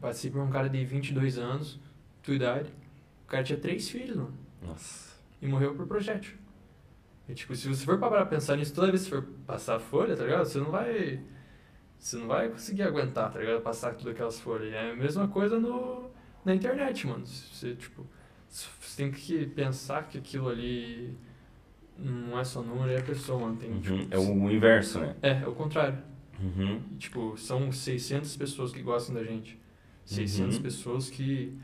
passei por um cara de 22 anos, tua idade. O cara tinha três filhos, mano, Nossa. e morreu por projétil. E, tipo, se você for parar pensar nisso toda vez que for passar a folha, tá ligado? Você não vai. Você não vai conseguir aguentar, tá ligado? Passar tudo aquelas folhas. É a mesma coisa no, na internet, mano. Você, tipo, você tem que pensar que aquilo ali não é só número, é a pessoa, mano. Tem, Uhum. tipo, É o inverso, né? é, é o contrário. Uhum. E, tipo, são 600 pessoas que gostam da gente. 600 Uhum. pessoas que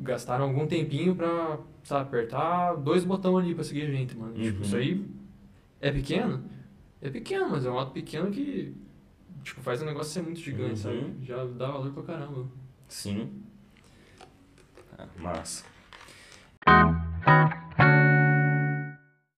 gastaram algum tempinho pra, sabe, apertar dois botões ali pra seguir a gente, mano. Tipo, Uhum. isso aí é pequeno? É pequeno, mas é um ato pequeno que, tipo, faz o negócio ser muito gigante, Uhum. sabe? Já dá valor pra caramba. Sim. Ah, massa.